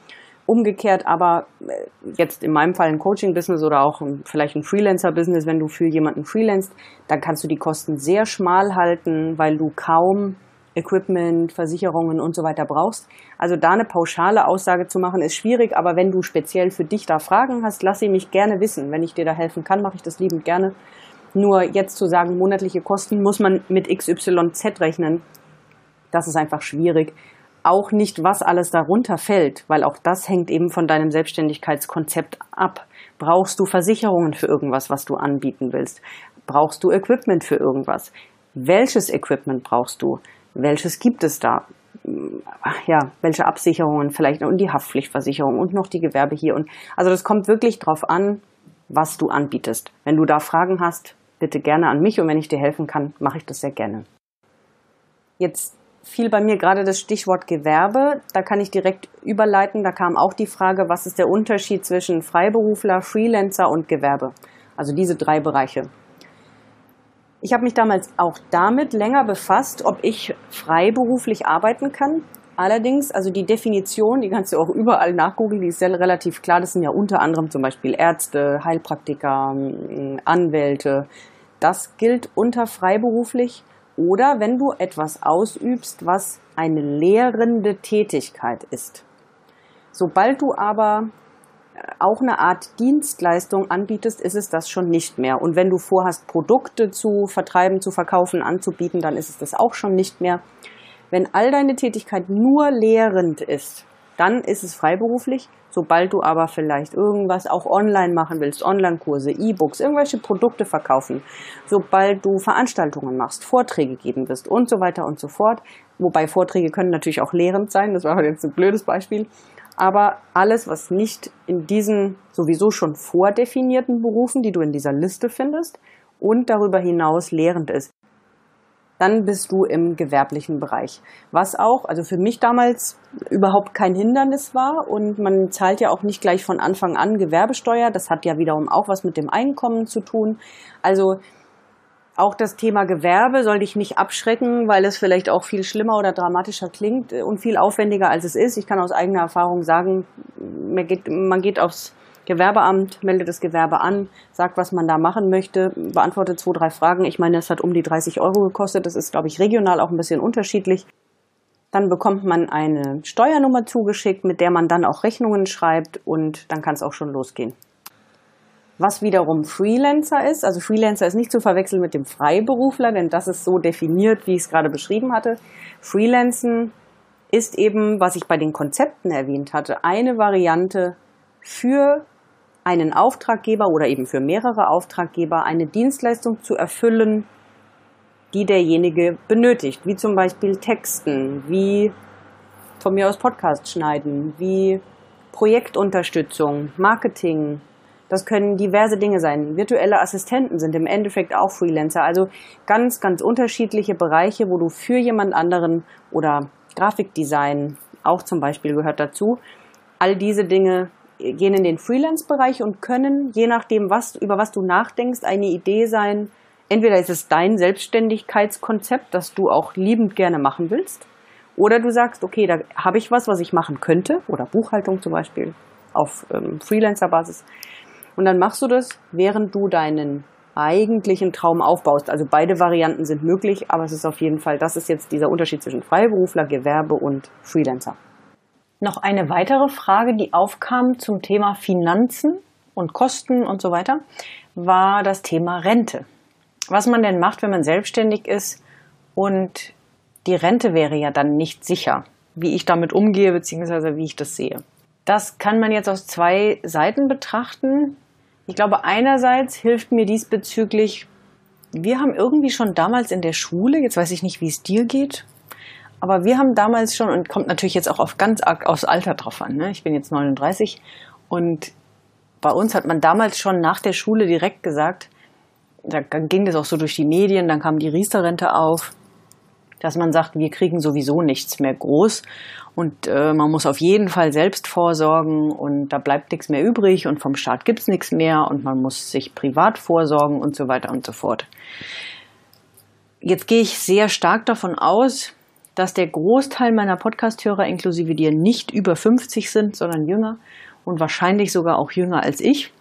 Umgekehrt aber äh, jetzt in meinem Fall ein Coaching-Business oder auch vielleicht ein Freelancer-Business, wenn du für jemanden freelancest, dann kannst du die Kosten sehr schmal halten, weil du kaum Equipment, Versicherungen und so weiter brauchst. Also da eine pauschale Aussage zu machen, ist schwierig, aber wenn du speziell für dich da Fragen hast, lass sie mich gerne wissen. Wenn ich dir da helfen kann, mache ich das liebend gerne. Nur jetzt zu sagen, monatliche Kosten muss man mit XYZ rechnen, das ist einfach schwierig. Auch nicht, was alles darunter fällt, weil auch das hängt eben von deinem Selbstständigkeitskonzept ab. Brauchst du Versicherungen für irgendwas, was du anbieten willst? Brauchst du Equipment für irgendwas? Welches Equipment brauchst du? Welches gibt es da? Ja, welche Absicherungen vielleicht und die Haftpflichtversicherung und noch die Gewerbe hier und also das kommt wirklich drauf an, was du anbietest. Wenn du da Fragen hast, bitte gerne an mich und wenn ich dir helfen kann, mache ich das sehr gerne. Jetzt fiel bei mir gerade das Stichwort Gewerbe. Da kann ich direkt überleiten. Da kam auch die Frage, was ist der Unterschied zwischen Freiberufler, Freelancer und Gewerbe? Also diese drei Bereiche. Ich habe mich damals auch damit länger befasst, ob ich freiberuflich arbeiten kann. Allerdings, also die Definition, die kannst du auch überall nachgoogeln, die ist sehr relativ klar. Das sind ja unter anderem zum Beispiel Ärzte, Heilpraktiker, Anwälte. Das gilt unter freiberuflich. Oder wenn du etwas ausübst, was eine lehrende Tätigkeit ist. Sobald du aber auch eine Art Dienstleistung anbietest, ist es das schon nicht mehr. Und wenn du vorhast, Produkte zu vertreiben, zu verkaufen, anzubieten, dann ist es das auch schon nicht mehr. Wenn all deine Tätigkeit nur lehrend ist, dann ist es freiberuflich. Sobald du aber vielleicht irgendwas auch online machen willst, Online-Kurse, E-Books, irgendwelche Produkte verkaufen, sobald du Veranstaltungen machst, Vorträge geben wirst und so weiter und so fort, wobei Vorträge können natürlich auch lehrend sein, das war jetzt ein blödes Beispiel, aber alles, was nicht in diesen sowieso schon vordefinierten Berufen, die du in dieser Liste findest, und darüber hinaus lehrend ist. dann bist du im gewerblichen Bereich. Was auch, also für mich damals überhaupt kein Hindernis war und man zahlt ja auch nicht gleich von Anfang an Gewerbesteuer. Das hat ja wiederum auch was mit dem Einkommen zu tun. Also auch das Thema Gewerbe soll dich nicht abschrecken, weil es vielleicht auch viel schlimmer oder dramatischer klingt und viel aufwendiger als es ist. Ich kann aus eigener Erfahrung sagen, man geht, man geht aufs Gewerbeamt, meldet das Gewerbe an, sagt, was man da machen möchte, beantwortet zwei, drei Fragen. Ich meine, es hat um die 30 Euro gekostet. Das ist, glaube ich, regional auch ein bisschen unterschiedlich. Dann bekommt man eine Steuernummer zugeschickt, mit der man dann auch Rechnungen schreibt und dann kann es auch schon losgehen. Was wiederum Freelancer ist, also Freelancer ist nicht zu verwechseln mit dem Freiberufler, denn das ist so definiert, wie ich es gerade beschrieben hatte. Freelancen ist eben, was ich bei den Konzepten erwähnt hatte, eine Variante für einen Auftraggeber oder eben für mehrere Auftraggeber eine Dienstleistung zu erfüllen, die derjenige benötigt, wie zum Beispiel Texten, wie von mir aus Podcast schneiden, wie Projektunterstützung, Marketing. Das können diverse Dinge sein. Virtuelle Assistenten sind im Endeffekt auch Freelancer. Also ganz, ganz unterschiedliche Bereiche, wo du für jemand anderen oder Grafikdesign auch zum Beispiel gehört dazu. All diese Dinge gehen in den Freelance-Bereich und können, je nachdem, was, über was du nachdenkst, eine Idee sein. Entweder ist es dein Selbstständigkeitskonzept, das du auch liebend gerne machen willst, oder du sagst, okay, da habe ich was, was ich machen könnte, oder Buchhaltung zum Beispiel auf ähm, Freelancer-Basis. Und dann machst du das, während du deinen eigentlichen Traum aufbaust. Also beide Varianten sind möglich, aber es ist auf jeden Fall, das ist jetzt dieser Unterschied zwischen Freiberufler, Gewerbe und Freelancer. Noch eine weitere Frage, die aufkam zum Thema Finanzen und Kosten und so weiter, war das Thema Rente. Was man denn macht, wenn man selbstständig ist und die Rente wäre ja dann nicht sicher, wie ich damit umgehe bzw. wie ich das sehe. Das kann man jetzt aus zwei Seiten betrachten. Ich glaube, einerseits hilft mir diesbezüglich, wir haben irgendwie schon damals in der Schule, jetzt weiß ich nicht, wie es dir geht, aber wir haben damals schon, und kommt natürlich jetzt auch auf ganz arg aus Alter drauf an, ne? ich bin jetzt 39 und bei uns hat man damals schon nach der Schule direkt gesagt, da ging das auch so durch die Medien, dann kam die Riester-Rente auf, dass man sagt, wir kriegen sowieso nichts mehr groß und äh, man muss auf jeden Fall selbst vorsorgen und da bleibt nichts mehr übrig und vom Staat gibt's nichts mehr und man muss sich privat vorsorgen und so weiter und so fort. Jetzt gehe ich sehr stark davon aus, dass der Großteil meiner Podcast-Hörer inklusive dir nicht über 50 sind, sondern jünger und wahrscheinlich sogar auch jünger als ich.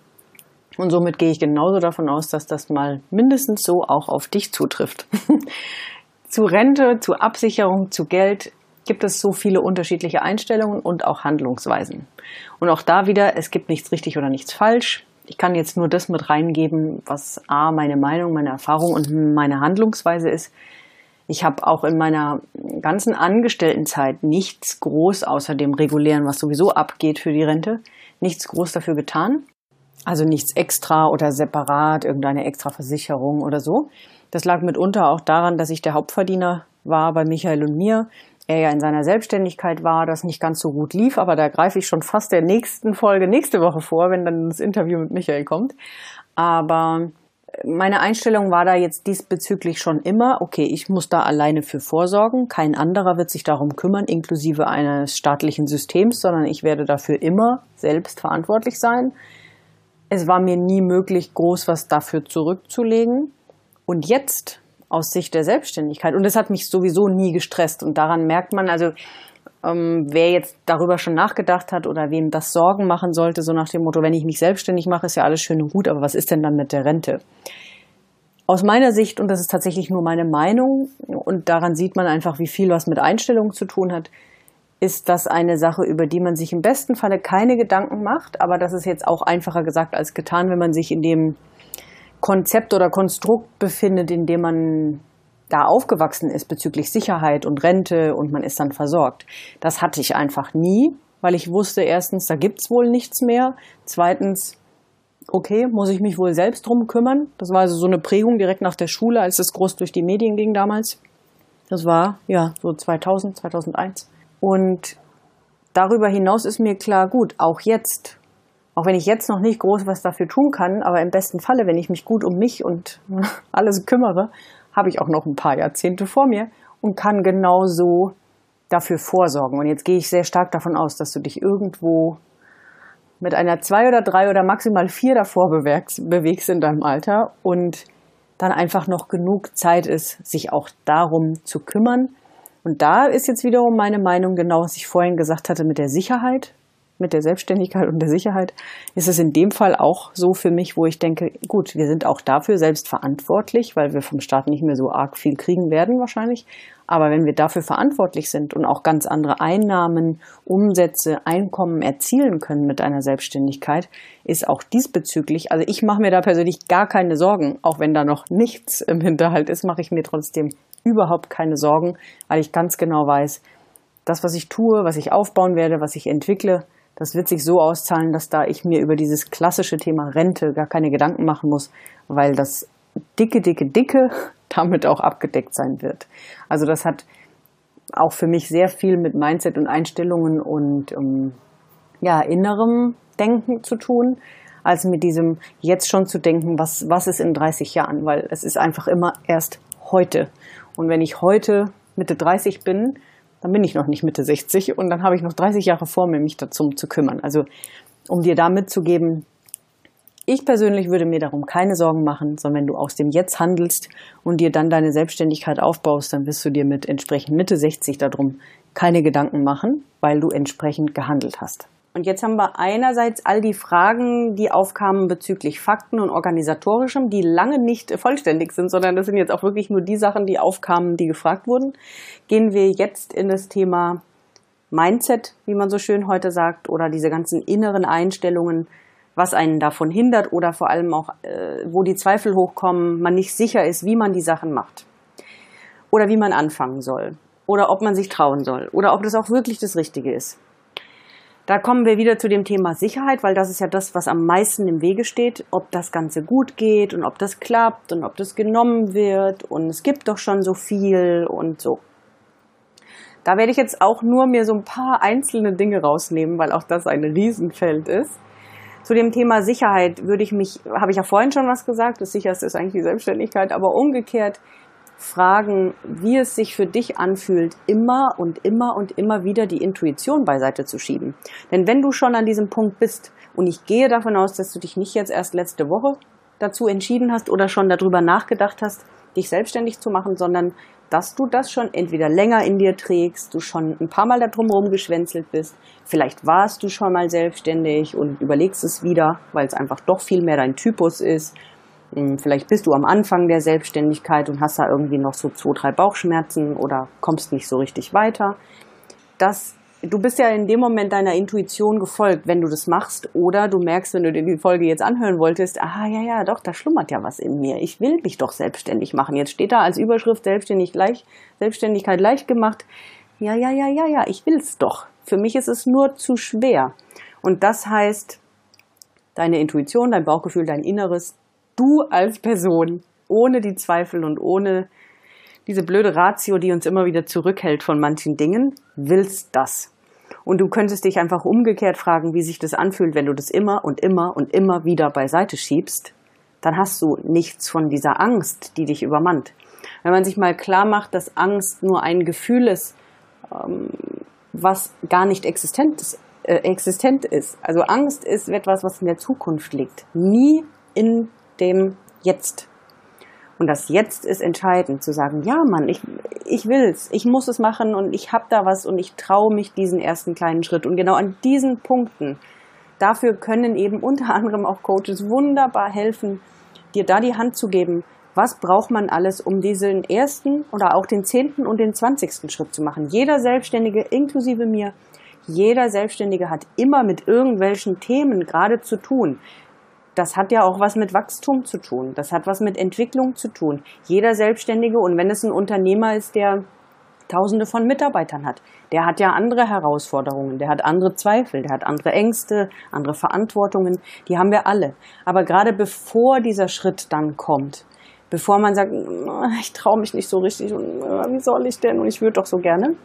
Und somit gehe ich genauso davon aus, dass das mal mindestens so auch auf dich zutrifft. zu Rente, zu Absicherung, zu Geld gibt es so viele unterschiedliche Einstellungen und auch Handlungsweisen. Und auch da wieder, es gibt nichts richtig oder nichts falsch. Ich kann jetzt nur das mit reingeben, was A, meine Meinung, meine Erfahrung und meine Handlungsweise ist. Ich habe auch in meiner ganzen Angestelltenzeit nichts groß außer dem regulären, was sowieso abgeht für die Rente, nichts groß dafür getan. Also nichts extra oder separat, irgendeine extra Versicherung oder so. Das lag mitunter auch daran, dass ich der Hauptverdiener war bei Michael und mir. Er ja in seiner Selbstständigkeit war, das nicht ganz so gut lief, aber da greife ich schon fast der nächsten Folge nächste Woche vor, wenn dann das Interview mit Michael kommt. Aber meine Einstellung war da jetzt diesbezüglich schon immer, okay, ich muss da alleine für vorsorgen, kein anderer wird sich darum kümmern, inklusive eines staatlichen Systems, sondern ich werde dafür immer selbst verantwortlich sein. Es war mir nie möglich, groß was dafür zurückzulegen. Und jetzt aus Sicht der Selbstständigkeit, und das hat mich sowieso nie gestresst, und daran merkt man, also ähm, wer jetzt darüber schon nachgedacht hat oder wem das Sorgen machen sollte, so nach dem Motto, wenn ich mich selbstständig mache, ist ja alles schön und gut, aber was ist denn dann mit der Rente? Aus meiner Sicht, und das ist tatsächlich nur meine Meinung, und daran sieht man einfach, wie viel was mit Einstellungen zu tun hat, ist das eine Sache, über die man sich im besten Falle keine Gedanken macht, aber das ist jetzt auch einfacher gesagt als getan, wenn man sich in dem Konzept oder Konstrukt befindet, in dem man da aufgewachsen ist bezüglich Sicherheit und Rente und man ist dann versorgt. Das hatte ich einfach nie, weil ich wusste erstens, da gibt's wohl nichts mehr. Zweitens, okay, muss ich mich wohl selbst drum kümmern. Das war also so eine Prägung direkt nach der Schule, als es groß durch die Medien ging damals. Das war ja so 2000, 2001. Und darüber hinaus ist mir klar, gut, auch jetzt, auch wenn ich jetzt noch nicht groß was dafür tun kann, aber im besten Falle, wenn ich mich gut um mich und alles kümmere, habe ich auch noch ein paar Jahrzehnte vor mir und kann genauso dafür vorsorgen. Und jetzt gehe ich sehr stark davon aus, dass du dich irgendwo mit einer zwei oder drei oder maximal vier davor bewegst in deinem Alter und dann einfach noch genug Zeit ist, sich auch darum zu kümmern. Und da ist jetzt wiederum meine Meinung genau, was ich vorhin gesagt hatte mit der Sicherheit mit der Selbstständigkeit und der Sicherheit, ist es in dem Fall auch so für mich, wo ich denke, gut, wir sind auch dafür selbst verantwortlich, weil wir vom Staat nicht mehr so arg viel kriegen werden wahrscheinlich. Aber wenn wir dafür verantwortlich sind und auch ganz andere Einnahmen, Umsätze, Einkommen erzielen können mit einer Selbstständigkeit, ist auch diesbezüglich, also ich mache mir da persönlich gar keine Sorgen, auch wenn da noch nichts im Hinterhalt ist, mache ich mir trotzdem überhaupt keine Sorgen, weil ich ganz genau weiß, das, was ich tue, was ich aufbauen werde, was ich entwickle, das wird sich so auszahlen, dass da ich mir über dieses klassische Thema Rente gar keine Gedanken machen muss, weil das dicke, dicke, dicke damit auch abgedeckt sein wird. Also das hat auch für mich sehr viel mit Mindset und Einstellungen und um, ja, innerem Denken zu tun, als mit diesem jetzt schon zu denken, was, was ist in 30 Jahren, weil es ist einfach immer erst heute. Und wenn ich heute Mitte 30 bin, dann bin ich noch nicht Mitte 60 und dann habe ich noch 30 Jahre vor mir, mich dazu zu kümmern. Also um dir da mitzugeben, ich persönlich würde mir darum keine Sorgen machen, sondern wenn du aus dem Jetzt handelst und dir dann deine Selbstständigkeit aufbaust, dann wirst du dir mit entsprechend Mitte 60 darum keine Gedanken machen, weil du entsprechend gehandelt hast. Und jetzt haben wir einerseits all die Fragen, die aufkamen bezüglich Fakten und organisatorischem, die lange nicht vollständig sind, sondern das sind jetzt auch wirklich nur die Sachen, die aufkamen, die gefragt wurden. Gehen wir jetzt in das Thema Mindset, wie man so schön heute sagt, oder diese ganzen inneren Einstellungen, was einen davon hindert oder vor allem auch, äh, wo die Zweifel hochkommen, man nicht sicher ist, wie man die Sachen macht. Oder wie man anfangen soll. Oder ob man sich trauen soll. Oder ob das auch wirklich das Richtige ist. Da kommen wir wieder zu dem Thema Sicherheit, weil das ist ja das, was am meisten im Wege steht, ob das Ganze gut geht und ob das klappt und ob das genommen wird und es gibt doch schon so viel und so. Da werde ich jetzt auch nur mir so ein paar einzelne Dinge rausnehmen, weil auch das ein Riesenfeld ist. Zu dem Thema Sicherheit würde ich mich, habe ich ja vorhin schon was gesagt, das sicherste ist eigentlich die Selbstständigkeit, aber umgekehrt fragen, wie es sich für dich anfühlt, immer und immer und immer wieder die Intuition beiseite zu schieben. Denn wenn du schon an diesem Punkt bist, und ich gehe davon aus, dass du dich nicht jetzt erst letzte Woche dazu entschieden hast oder schon darüber nachgedacht hast, dich selbstständig zu machen, sondern dass du das schon entweder länger in dir trägst, du schon ein paar Mal da drumherum geschwänzelt bist, vielleicht warst du schon mal selbstständig und überlegst es wieder, weil es einfach doch viel mehr dein Typus ist vielleicht bist du am Anfang der Selbstständigkeit und hast da irgendwie noch so zwei, drei Bauchschmerzen oder kommst nicht so richtig weiter. Das, du bist ja in dem Moment deiner Intuition gefolgt, wenn du das machst. Oder du merkst, wenn du dir die Folge jetzt anhören wolltest, ah ja, ja, doch, da schlummert ja was in mir. Ich will mich doch selbstständig machen. Jetzt steht da als Überschrift Selbstständig leicht, Selbstständigkeit leicht gemacht. Ja, ja, ja, ja, ja, ich will's doch. Für mich ist es nur zu schwer. Und das heißt, deine Intuition, dein Bauchgefühl, dein Inneres, du als Person, ohne die Zweifel und ohne diese blöde Ratio, die uns immer wieder zurückhält von manchen Dingen, willst das. Und du könntest dich einfach umgekehrt fragen, wie sich das anfühlt, wenn du das immer und immer und immer wieder beiseite schiebst. Dann hast du nichts von dieser Angst, die dich übermannt. Wenn man sich mal klar macht, dass Angst nur ein Gefühl ist, ähm, was gar nicht existent ist, äh, existent ist. Also Angst ist etwas, was in der Zukunft liegt, nie in dem Jetzt. Und das Jetzt ist entscheidend, zu sagen, ja Mann, ich, ich will's, ich muss es machen und ich hab da was und ich traue mich diesen ersten kleinen Schritt. Und genau an diesen Punkten, dafür können eben unter anderem auch Coaches wunderbar helfen, dir da die Hand zu geben, was braucht man alles, um diesen ersten oder auch den zehnten und den zwanzigsten Schritt zu machen. Jeder Selbstständige, inklusive mir, jeder Selbstständige hat immer mit irgendwelchen Themen gerade zu tun das hat ja auch was mit Wachstum zu tun. Das hat was mit Entwicklung zu tun. Jeder Selbstständige und wenn es ein Unternehmer ist, der Tausende von Mitarbeitern hat, der hat ja andere Herausforderungen, der hat andere Zweifel, der hat andere Ängste, andere Verantwortungen. Die haben wir alle. Aber gerade bevor dieser Schritt dann kommt, bevor man sagt, ich traue mich nicht so richtig und wie soll ich denn und ich würde doch so gerne,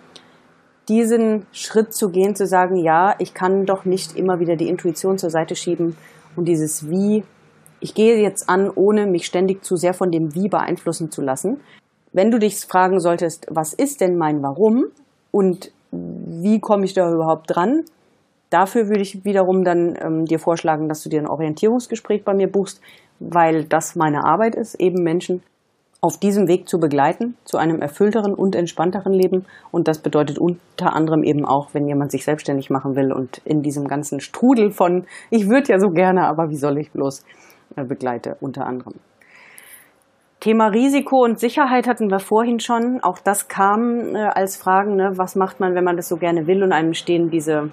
diesen Schritt zu gehen, zu sagen, ja, ich kann doch nicht immer wieder die Intuition zur Seite schieben und dieses Wie ich gehe jetzt an, ohne mich ständig zu sehr von dem Wie beeinflussen zu lassen. Wenn du dich fragen solltest, was ist denn mein Warum und wie komme ich da überhaupt dran, dafür würde ich wiederum dann ähm, dir vorschlagen, dass du dir ein Orientierungsgespräch bei mir buchst, weil das meine Arbeit ist, eben Menschen auf diesem Weg zu begleiten, zu einem erfüllteren und entspannteren Leben. Und das bedeutet unter anderem eben auch, wenn jemand sich selbstständig machen will und in diesem ganzen Strudel von, ich würde ja so gerne, aber wie soll ich bloß, äh, begleite unter anderem. Thema Risiko und Sicherheit hatten wir vorhin schon. Auch das kam äh, als Fragen, ne? was macht man, wenn man das so gerne will und einem stehen diese,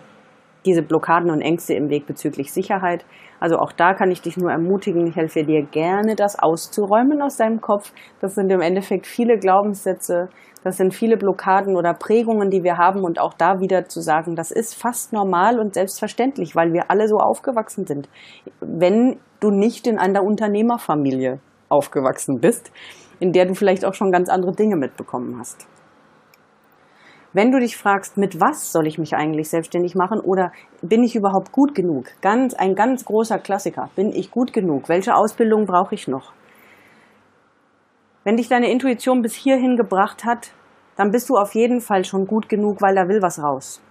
diese Blockaden und Ängste im Weg bezüglich Sicherheit. Also auch da kann ich dich nur ermutigen, ich helfe dir gerne, das auszuräumen aus deinem Kopf. Das sind im Endeffekt viele Glaubenssätze, das sind viele Blockaden oder Prägungen, die wir haben und auch da wieder zu sagen, das ist fast normal und selbstverständlich, weil wir alle so aufgewachsen sind. Wenn du nicht in einer Unternehmerfamilie aufgewachsen bist, in der du vielleicht auch schon ganz andere Dinge mitbekommen hast. Wenn du dich fragst, mit was soll ich mich eigentlich selbstständig machen oder bin ich überhaupt gut genug? Ganz, ein ganz großer Klassiker. Bin ich gut genug? Welche Ausbildung brauche ich noch? Wenn dich deine Intuition bis hierhin gebracht hat, dann bist du auf jeden Fall schon gut genug, weil da will was raus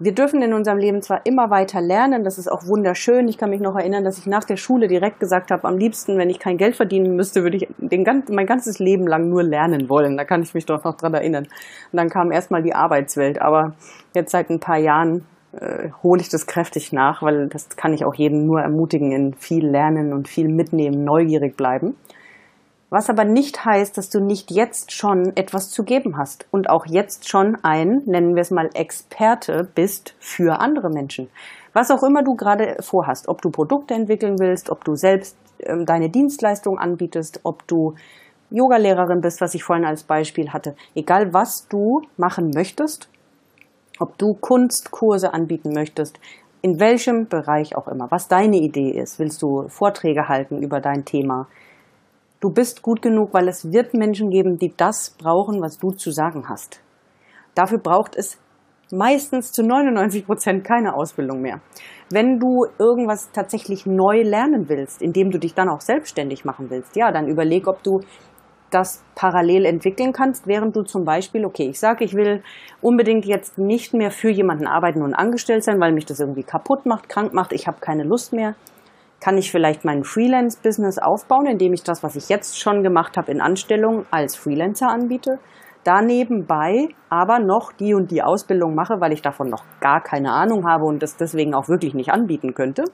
wir dürfen in unserem Leben zwar immer weiter lernen, das ist auch wunderschön. Ich kann mich noch erinnern, dass ich nach der Schule direkt gesagt habe, am liebsten, wenn ich kein Geld verdienen müsste, würde ich den, mein ganzes Leben lang nur lernen wollen. Da kann ich mich doch noch dran erinnern. Und dann kam erstmal die Arbeitswelt. Aber jetzt seit ein paar Jahren äh, hole ich das kräftig nach, weil das kann ich auch jedem nur ermutigen, in viel lernen und viel mitnehmen, neugierig bleiben. Was aber nicht heißt, dass du nicht jetzt schon etwas zu geben hast und auch jetzt schon ein, nennen wir es mal, Experte bist für andere Menschen. Was auch immer du gerade vorhast, ob du Produkte entwickeln willst, ob du selbst ähm, deine Dienstleistung anbietest, ob du Yogalehrerin bist, was ich vorhin als Beispiel hatte. Egal was du machen möchtest, ob du Kunstkurse anbieten möchtest, in welchem Bereich auch immer, was deine Idee ist. Willst du Vorträge halten über dein Thema? Du bist gut genug, weil es wird Menschen geben, die das brauchen, was du zu sagen hast. Dafür braucht es meistens zu 99 Prozent keine Ausbildung mehr. Wenn du irgendwas tatsächlich neu lernen willst, indem du dich dann auch selbstständig machen willst, ja, dann überleg, ob du das parallel entwickeln kannst, während du zum Beispiel, okay, ich sage, ich will unbedingt jetzt nicht mehr für jemanden arbeiten und angestellt sein, weil mich das irgendwie kaputt macht, krank macht, ich habe keine Lust mehr kann ich vielleicht mein Freelance-Business aufbauen, indem ich das, was ich jetzt schon gemacht habe, in Anstellung als Freelancer anbiete. Da aber noch die und die Ausbildung mache, weil ich davon noch gar keine Ahnung habe und das deswegen auch wirklich nicht anbieten könnte.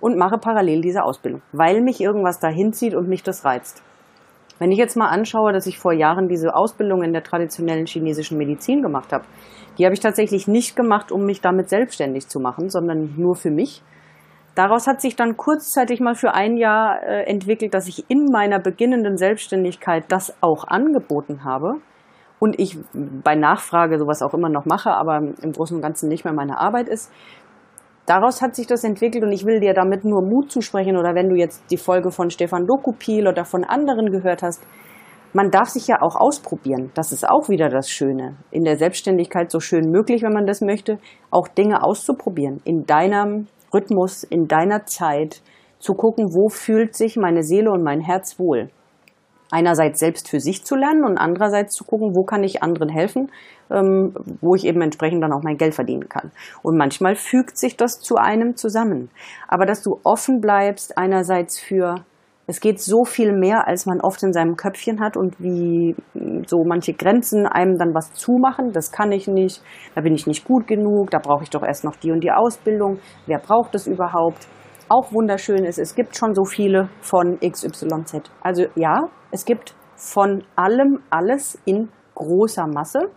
Und mache parallel diese Ausbildung, weil mich irgendwas dahin zieht und mich das reizt. Wenn ich jetzt mal anschaue, dass ich vor Jahren diese Ausbildung in der traditionellen chinesischen Medizin gemacht habe, die habe ich tatsächlich nicht gemacht, um mich damit selbstständig zu machen, sondern nur für mich Daraus hat sich dann kurzzeitig mal für ein Jahr äh, entwickelt, dass ich in meiner beginnenden Selbstständigkeit das auch angeboten habe und ich bei Nachfrage sowas auch immer noch mache, aber im Großen und Ganzen nicht mehr meine Arbeit ist. Daraus hat sich das entwickelt und ich will dir damit nur Mut zusprechen oder wenn du jetzt die Folge von Stefan Dokupil oder von anderen gehört hast, man darf sich ja auch ausprobieren. Das ist auch wieder das Schöne. In der Selbstständigkeit so schön möglich, wenn man das möchte, auch Dinge auszuprobieren. In deinem Rhythmus in deiner Zeit zu gucken, wo fühlt sich meine Seele und mein Herz wohl. Einerseits selbst für sich zu lernen und andererseits zu gucken, wo kann ich anderen helfen, ähm, wo ich eben entsprechend dann auch mein Geld verdienen kann. Und manchmal fügt sich das zu einem zusammen. Aber dass du offen bleibst, einerseits für es geht so viel mehr, als man oft in seinem Köpfchen hat und wie so manche Grenzen einem dann was zumachen. Das kann ich nicht, da bin ich nicht gut genug, da brauche ich doch erst noch die und die Ausbildung. Wer braucht das überhaupt? Auch wunderschön ist, es gibt schon so viele von XYZ. Also ja, es gibt von allem alles in großer Masse.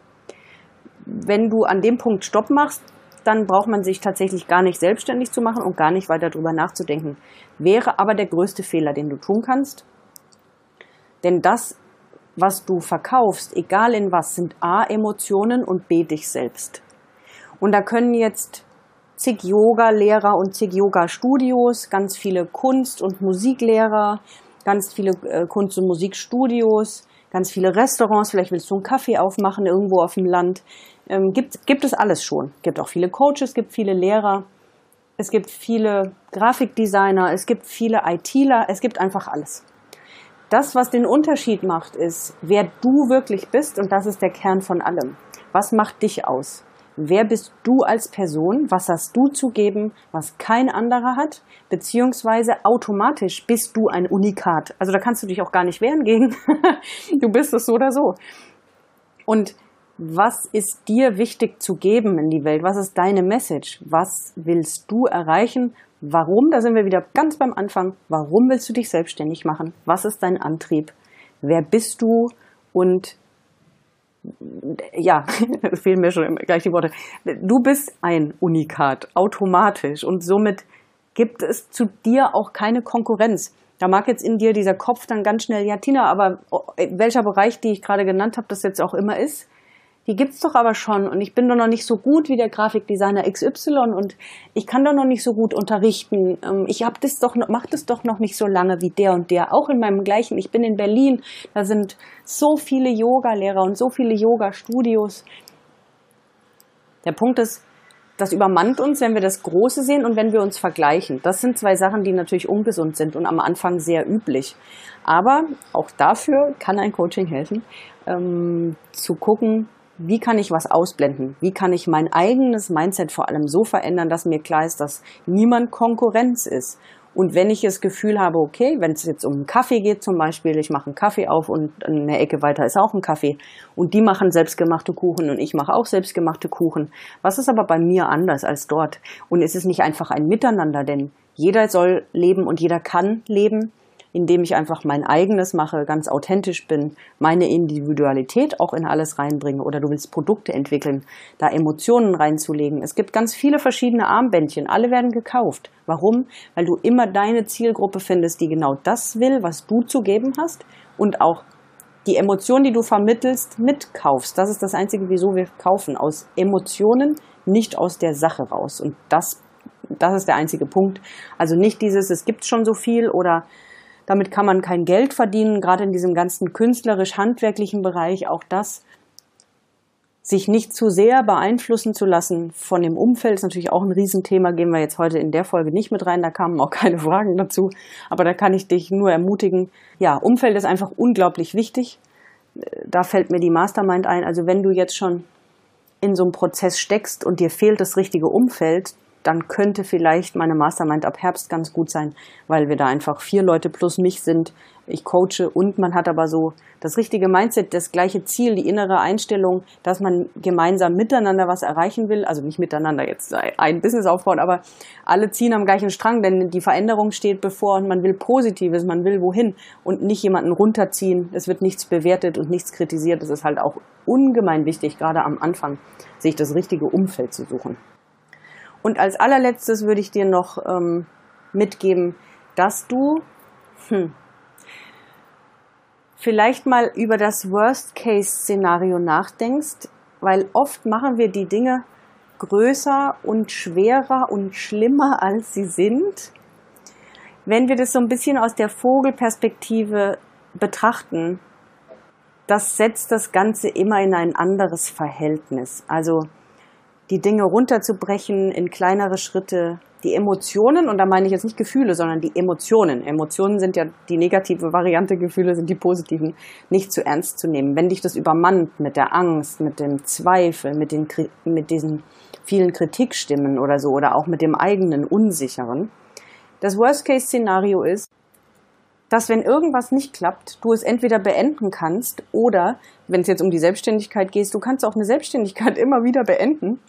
Wenn du an dem Punkt Stopp machst, dann braucht man sich tatsächlich gar nicht selbstständig zu machen und gar nicht weiter darüber nachzudenken. Wäre aber der größte Fehler, den du tun kannst. Denn das, was du verkaufst, egal in was, sind A, Emotionen und B, dich selbst. Und da können jetzt zig Yoga-Lehrer und zig Yoga-Studios, ganz viele Kunst- und Musiklehrer, ganz viele äh, Kunst- und Musikstudios, ganz viele Restaurants, vielleicht willst du einen Kaffee aufmachen irgendwo auf dem Land, ähm, gibt, gibt es alles schon. Gibt auch viele Coaches, gibt viele Lehrer. es gibt viele Grafikdesigner, es gibt viele ITler, es gibt einfach alles. Das, was den Unterschied macht, ist, wer du wirklich bist und das ist der Kern von allem. Was macht dich aus? Wer bist du als Person? Was hast du zu geben, was kein anderer hat? Beziehungsweise automatisch bist du ein Unikat. Also da kannst du dich auch gar nicht wehren gegen. du bist es so oder so. Und was ist dir wichtig zu geben in die Welt? Was ist deine Message? Was willst du erreichen? Warum? Da sind wir wieder ganz beim Anfang. Warum willst du dich selbstständig machen? Was ist dein Antrieb? Wer bist du? Und ja, fehlen mir schon gleich die Worte. Du bist ein Unikat, automatisch. Und somit gibt es zu dir auch keine Konkurrenz. Da mag jetzt in dir dieser Kopf dann ganz schnell, ja, Tina, aber welcher Bereich, die ich gerade genannt habe, das jetzt auch immer ist, die gibt's doch aber schon und ich bin doch noch nicht so gut wie der Grafikdesigner XY und ich kann doch noch nicht so gut unterrichten. Ähm, ich hab das doch, mach das doch noch nicht so lange wie der und der. Auch in meinem gleichen, ich bin in Berlin, da sind so viele Yoga-Lehrer und so viele Yoga-Studios. Der Punkt ist, das übermannt uns, wenn wir das Große sehen und wenn wir uns vergleichen. Das sind zwei Sachen, die natürlich ungesund sind und am Anfang sehr üblich. Aber auch dafür kann ein Coaching helfen, ähm, zu gucken, wie kann ich was ausblenden? Wie kann ich mein eigenes Mindset vor allem so verändern, dass mir klar ist, dass niemand Konkurrenz ist? Und wenn ich das Gefühl habe, okay, wenn es jetzt um einen Kaffee geht zum Beispiel, ich mache einen Kaffee auf und eine Ecke weiter ist auch ein Kaffee und die machen selbstgemachte Kuchen und ich mache auch selbstgemachte Kuchen. Was ist aber bei mir anders als dort? Und ist es nicht einfach ein Miteinander, denn jeder soll leben und jeder kann leben indem ich einfach mein eigenes mache, ganz authentisch bin, meine Individualität auch in alles reinbringe oder du willst Produkte entwickeln, da Emotionen reinzulegen. Es gibt ganz viele verschiedene Armbändchen, alle werden gekauft. Warum? Weil du immer deine Zielgruppe findest, die genau das will, was du zu geben hast und auch die Emotionen, die du vermittelst, mitkaufst. Das ist das Einzige, wieso wir kaufen. Aus Emotionen, nicht aus der Sache raus. Und das, das ist der einzige Punkt. Also nicht dieses, es gibt schon so viel oder damit kann man kein Geld verdienen, gerade in diesem ganzen künstlerisch-handwerklichen Bereich. Auch das, sich nicht zu sehr beeinflussen zu lassen von dem Umfeld, ist natürlich auch ein Riesenthema. Gehen wir jetzt heute in der Folge nicht mit rein, da kamen auch keine Fragen dazu. Aber da kann ich dich nur ermutigen. Ja, Umfeld ist einfach unglaublich wichtig. Da fällt mir die Mastermind ein. Also wenn du jetzt schon in so einem Prozess steckst und dir fehlt das richtige Umfeld, dann könnte vielleicht meine Mastermind ab Herbst ganz gut sein, weil wir da einfach vier Leute plus mich sind. Ich coache und man hat aber so das richtige Mindset, das gleiche Ziel, die innere Einstellung, dass man gemeinsam miteinander was erreichen will. Also nicht miteinander jetzt ein Business aufbauen, aber alle ziehen am gleichen Strang, denn die Veränderung steht bevor und man will Positives, man will wohin und nicht jemanden runterziehen. Es wird nichts bewertet und nichts kritisiert. Das ist halt auch ungemein wichtig, gerade am Anfang, sich das richtige Umfeld zu suchen. Und als allerletztes würde ich dir noch ähm, mitgeben, dass du hm, vielleicht mal über das Worst-Case-Szenario nachdenkst, weil oft machen wir die Dinge größer und schwerer und schlimmer, als sie sind. Wenn wir das so ein bisschen aus der Vogelperspektive betrachten, das setzt das Ganze immer in ein anderes Verhältnis. Also die Dinge runterzubrechen in kleinere Schritte, die Emotionen, und da meine ich jetzt nicht Gefühle, sondern die Emotionen. Emotionen sind ja die negative Variante, Gefühle sind die positiven, nicht zu ernst zu nehmen. Wenn dich das übermannt mit der Angst, mit dem Zweifel, mit, den, mit diesen vielen Kritikstimmen oder so, oder auch mit dem eigenen Unsicheren. Das Worst-Case-Szenario ist, dass wenn irgendwas nicht klappt, du es entweder beenden kannst oder, wenn es jetzt um die Selbstständigkeit geht, du kannst auch eine Selbstständigkeit immer wieder beenden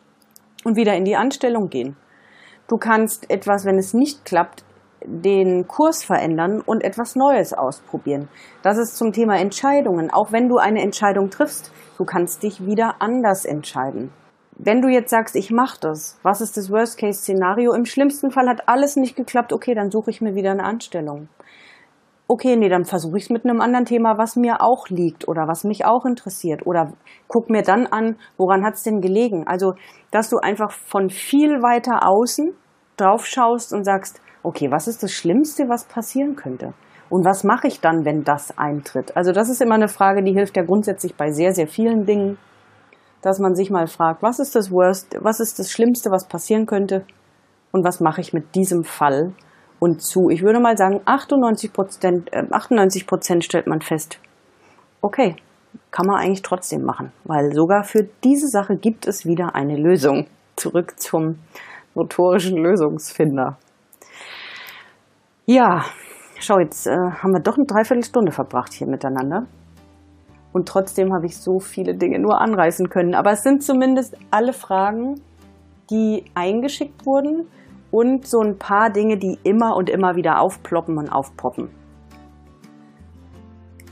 und wieder in die Anstellung gehen. Du kannst etwas, wenn es nicht klappt, den Kurs verändern und etwas Neues ausprobieren. Das ist zum Thema Entscheidungen. Auch wenn du eine Entscheidung triffst, du kannst dich wieder anders entscheiden. Wenn du jetzt sagst, ich mache das, was ist das Worst-Case-Szenario? Im schlimmsten Fall hat alles nicht geklappt, okay, dann suche ich mir wieder eine Anstellung okay, nee, dann versuche ich es mit einem anderen Thema, was mir auch liegt oder was mich auch interessiert. Oder guck mir dann an, woran hat es denn gelegen? Also, dass du einfach von viel weiter außen drauf schaust und sagst, okay, was ist das Schlimmste, was passieren könnte? Und was mache ich dann, wenn das eintritt? Also das ist immer eine Frage, die hilft ja grundsätzlich bei sehr, sehr vielen Dingen, dass man sich mal fragt, was ist das Worst, was ist das Schlimmste, was passieren könnte? und was mache ich mit diesem Fall. Und zu, ich würde mal sagen, 98 Prozent, äh, 98 Prozent stellt man fest, okay, kann man eigentlich trotzdem machen, weil sogar für diese Sache gibt es wieder eine Lösung. Zurück zum notorischen Lösungsfinder. Ja, schau, jetzt äh, haben wir doch eine Dreiviertelstunde verbracht hier miteinander. Und trotzdem habe ich so viele Dinge nur anreißen können. Aber es sind zumindest alle Fragen, die eingeschickt wurden und so ein paar Dinge, die immer und immer wieder aufploppen und aufpoppen.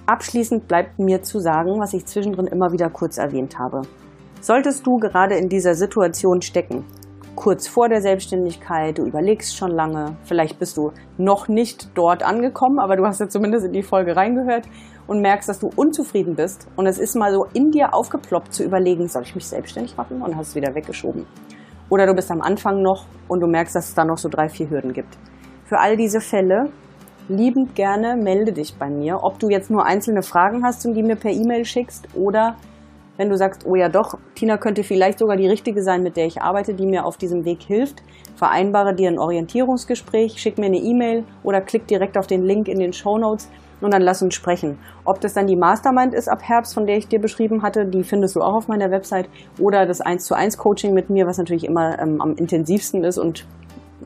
Abschließend bleibt mir zu sagen, was ich zwischendrin immer wieder kurz erwähnt habe. Solltest du gerade in dieser Situation stecken, kurz vor der Selbstständigkeit, du überlegst schon lange, vielleicht bist du noch nicht dort angekommen, aber du hast ja zumindest in die Folge reingehört und merkst, dass du unzufrieden bist und es ist mal so in dir aufgeploppt zu überlegen, soll ich mich selbstständig machen und hast es wieder weggeschoben. Oder du bist am Anfang noch und du merkst, dass es da noch so drei, vier Hürden gibt. Für all diese Fälle liebend gerne melde dich bei mir, ob du jetzt nur einzelne Fragen hast und die mir per E-Mail schickst oder wenn du sagst, oh ja doch, Tina könnte vielleicht sogar die richtige sein, mit der ich arbeite, die mir auf diesem Weg hilft, vereinbare dir ein Orientierungsgespräch, schick mir eine E-Mail oder klick direkt auf den Link in den Show Notes und dann lass uns sprechen. Ob das dann die Mastermind ist ab Herbst, von der ich dir beschrieben hatte, die findest du auch auf meiner Website oder das 1 zu 1 Coaching mit mir, was natürlich immer ähm, am intensivsten ist und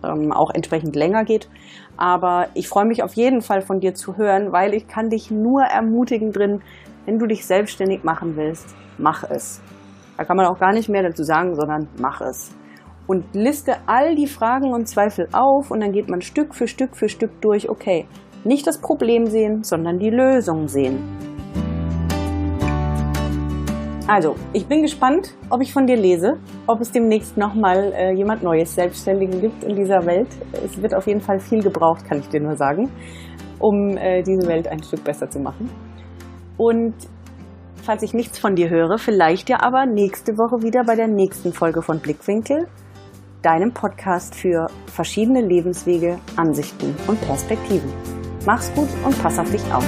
ähm, auch entsprechend länger geht. Aber ich freue mich auf jeden Fall von dir zu hören, weil ich kann dich nur ermutigen drin, wenn du dich selbstständig machen willst, mach es. Da kann man auch gar nicht mehr dazu sagen, sondern mach es. Und liste all die Fragen und Zweifel auf und dann geht man Stück für Stück für Stück durch, okay, nicht das Problem sehen, sondern die Lösung sehen. Also, ich bin gespannt, ob ich von dir lese, ob es demnächst nochmal äh, jemand Neues, Selbstständigen gibt in dieser Welt. Es wird auf jeden Fall viel gebraucht, kann ich dir nur sagen, um äh, diese Welt ein Stück besser zu machen. Und falls ich nichts von dir höre, vielleicht ja aber nächste Woche wieder bei der nächsten Folge von Blickwinkel, deinem Podcast für verschiedene Lebenswege, Ansichten und Perspektiven. Mach's gut und pass auf dich auf.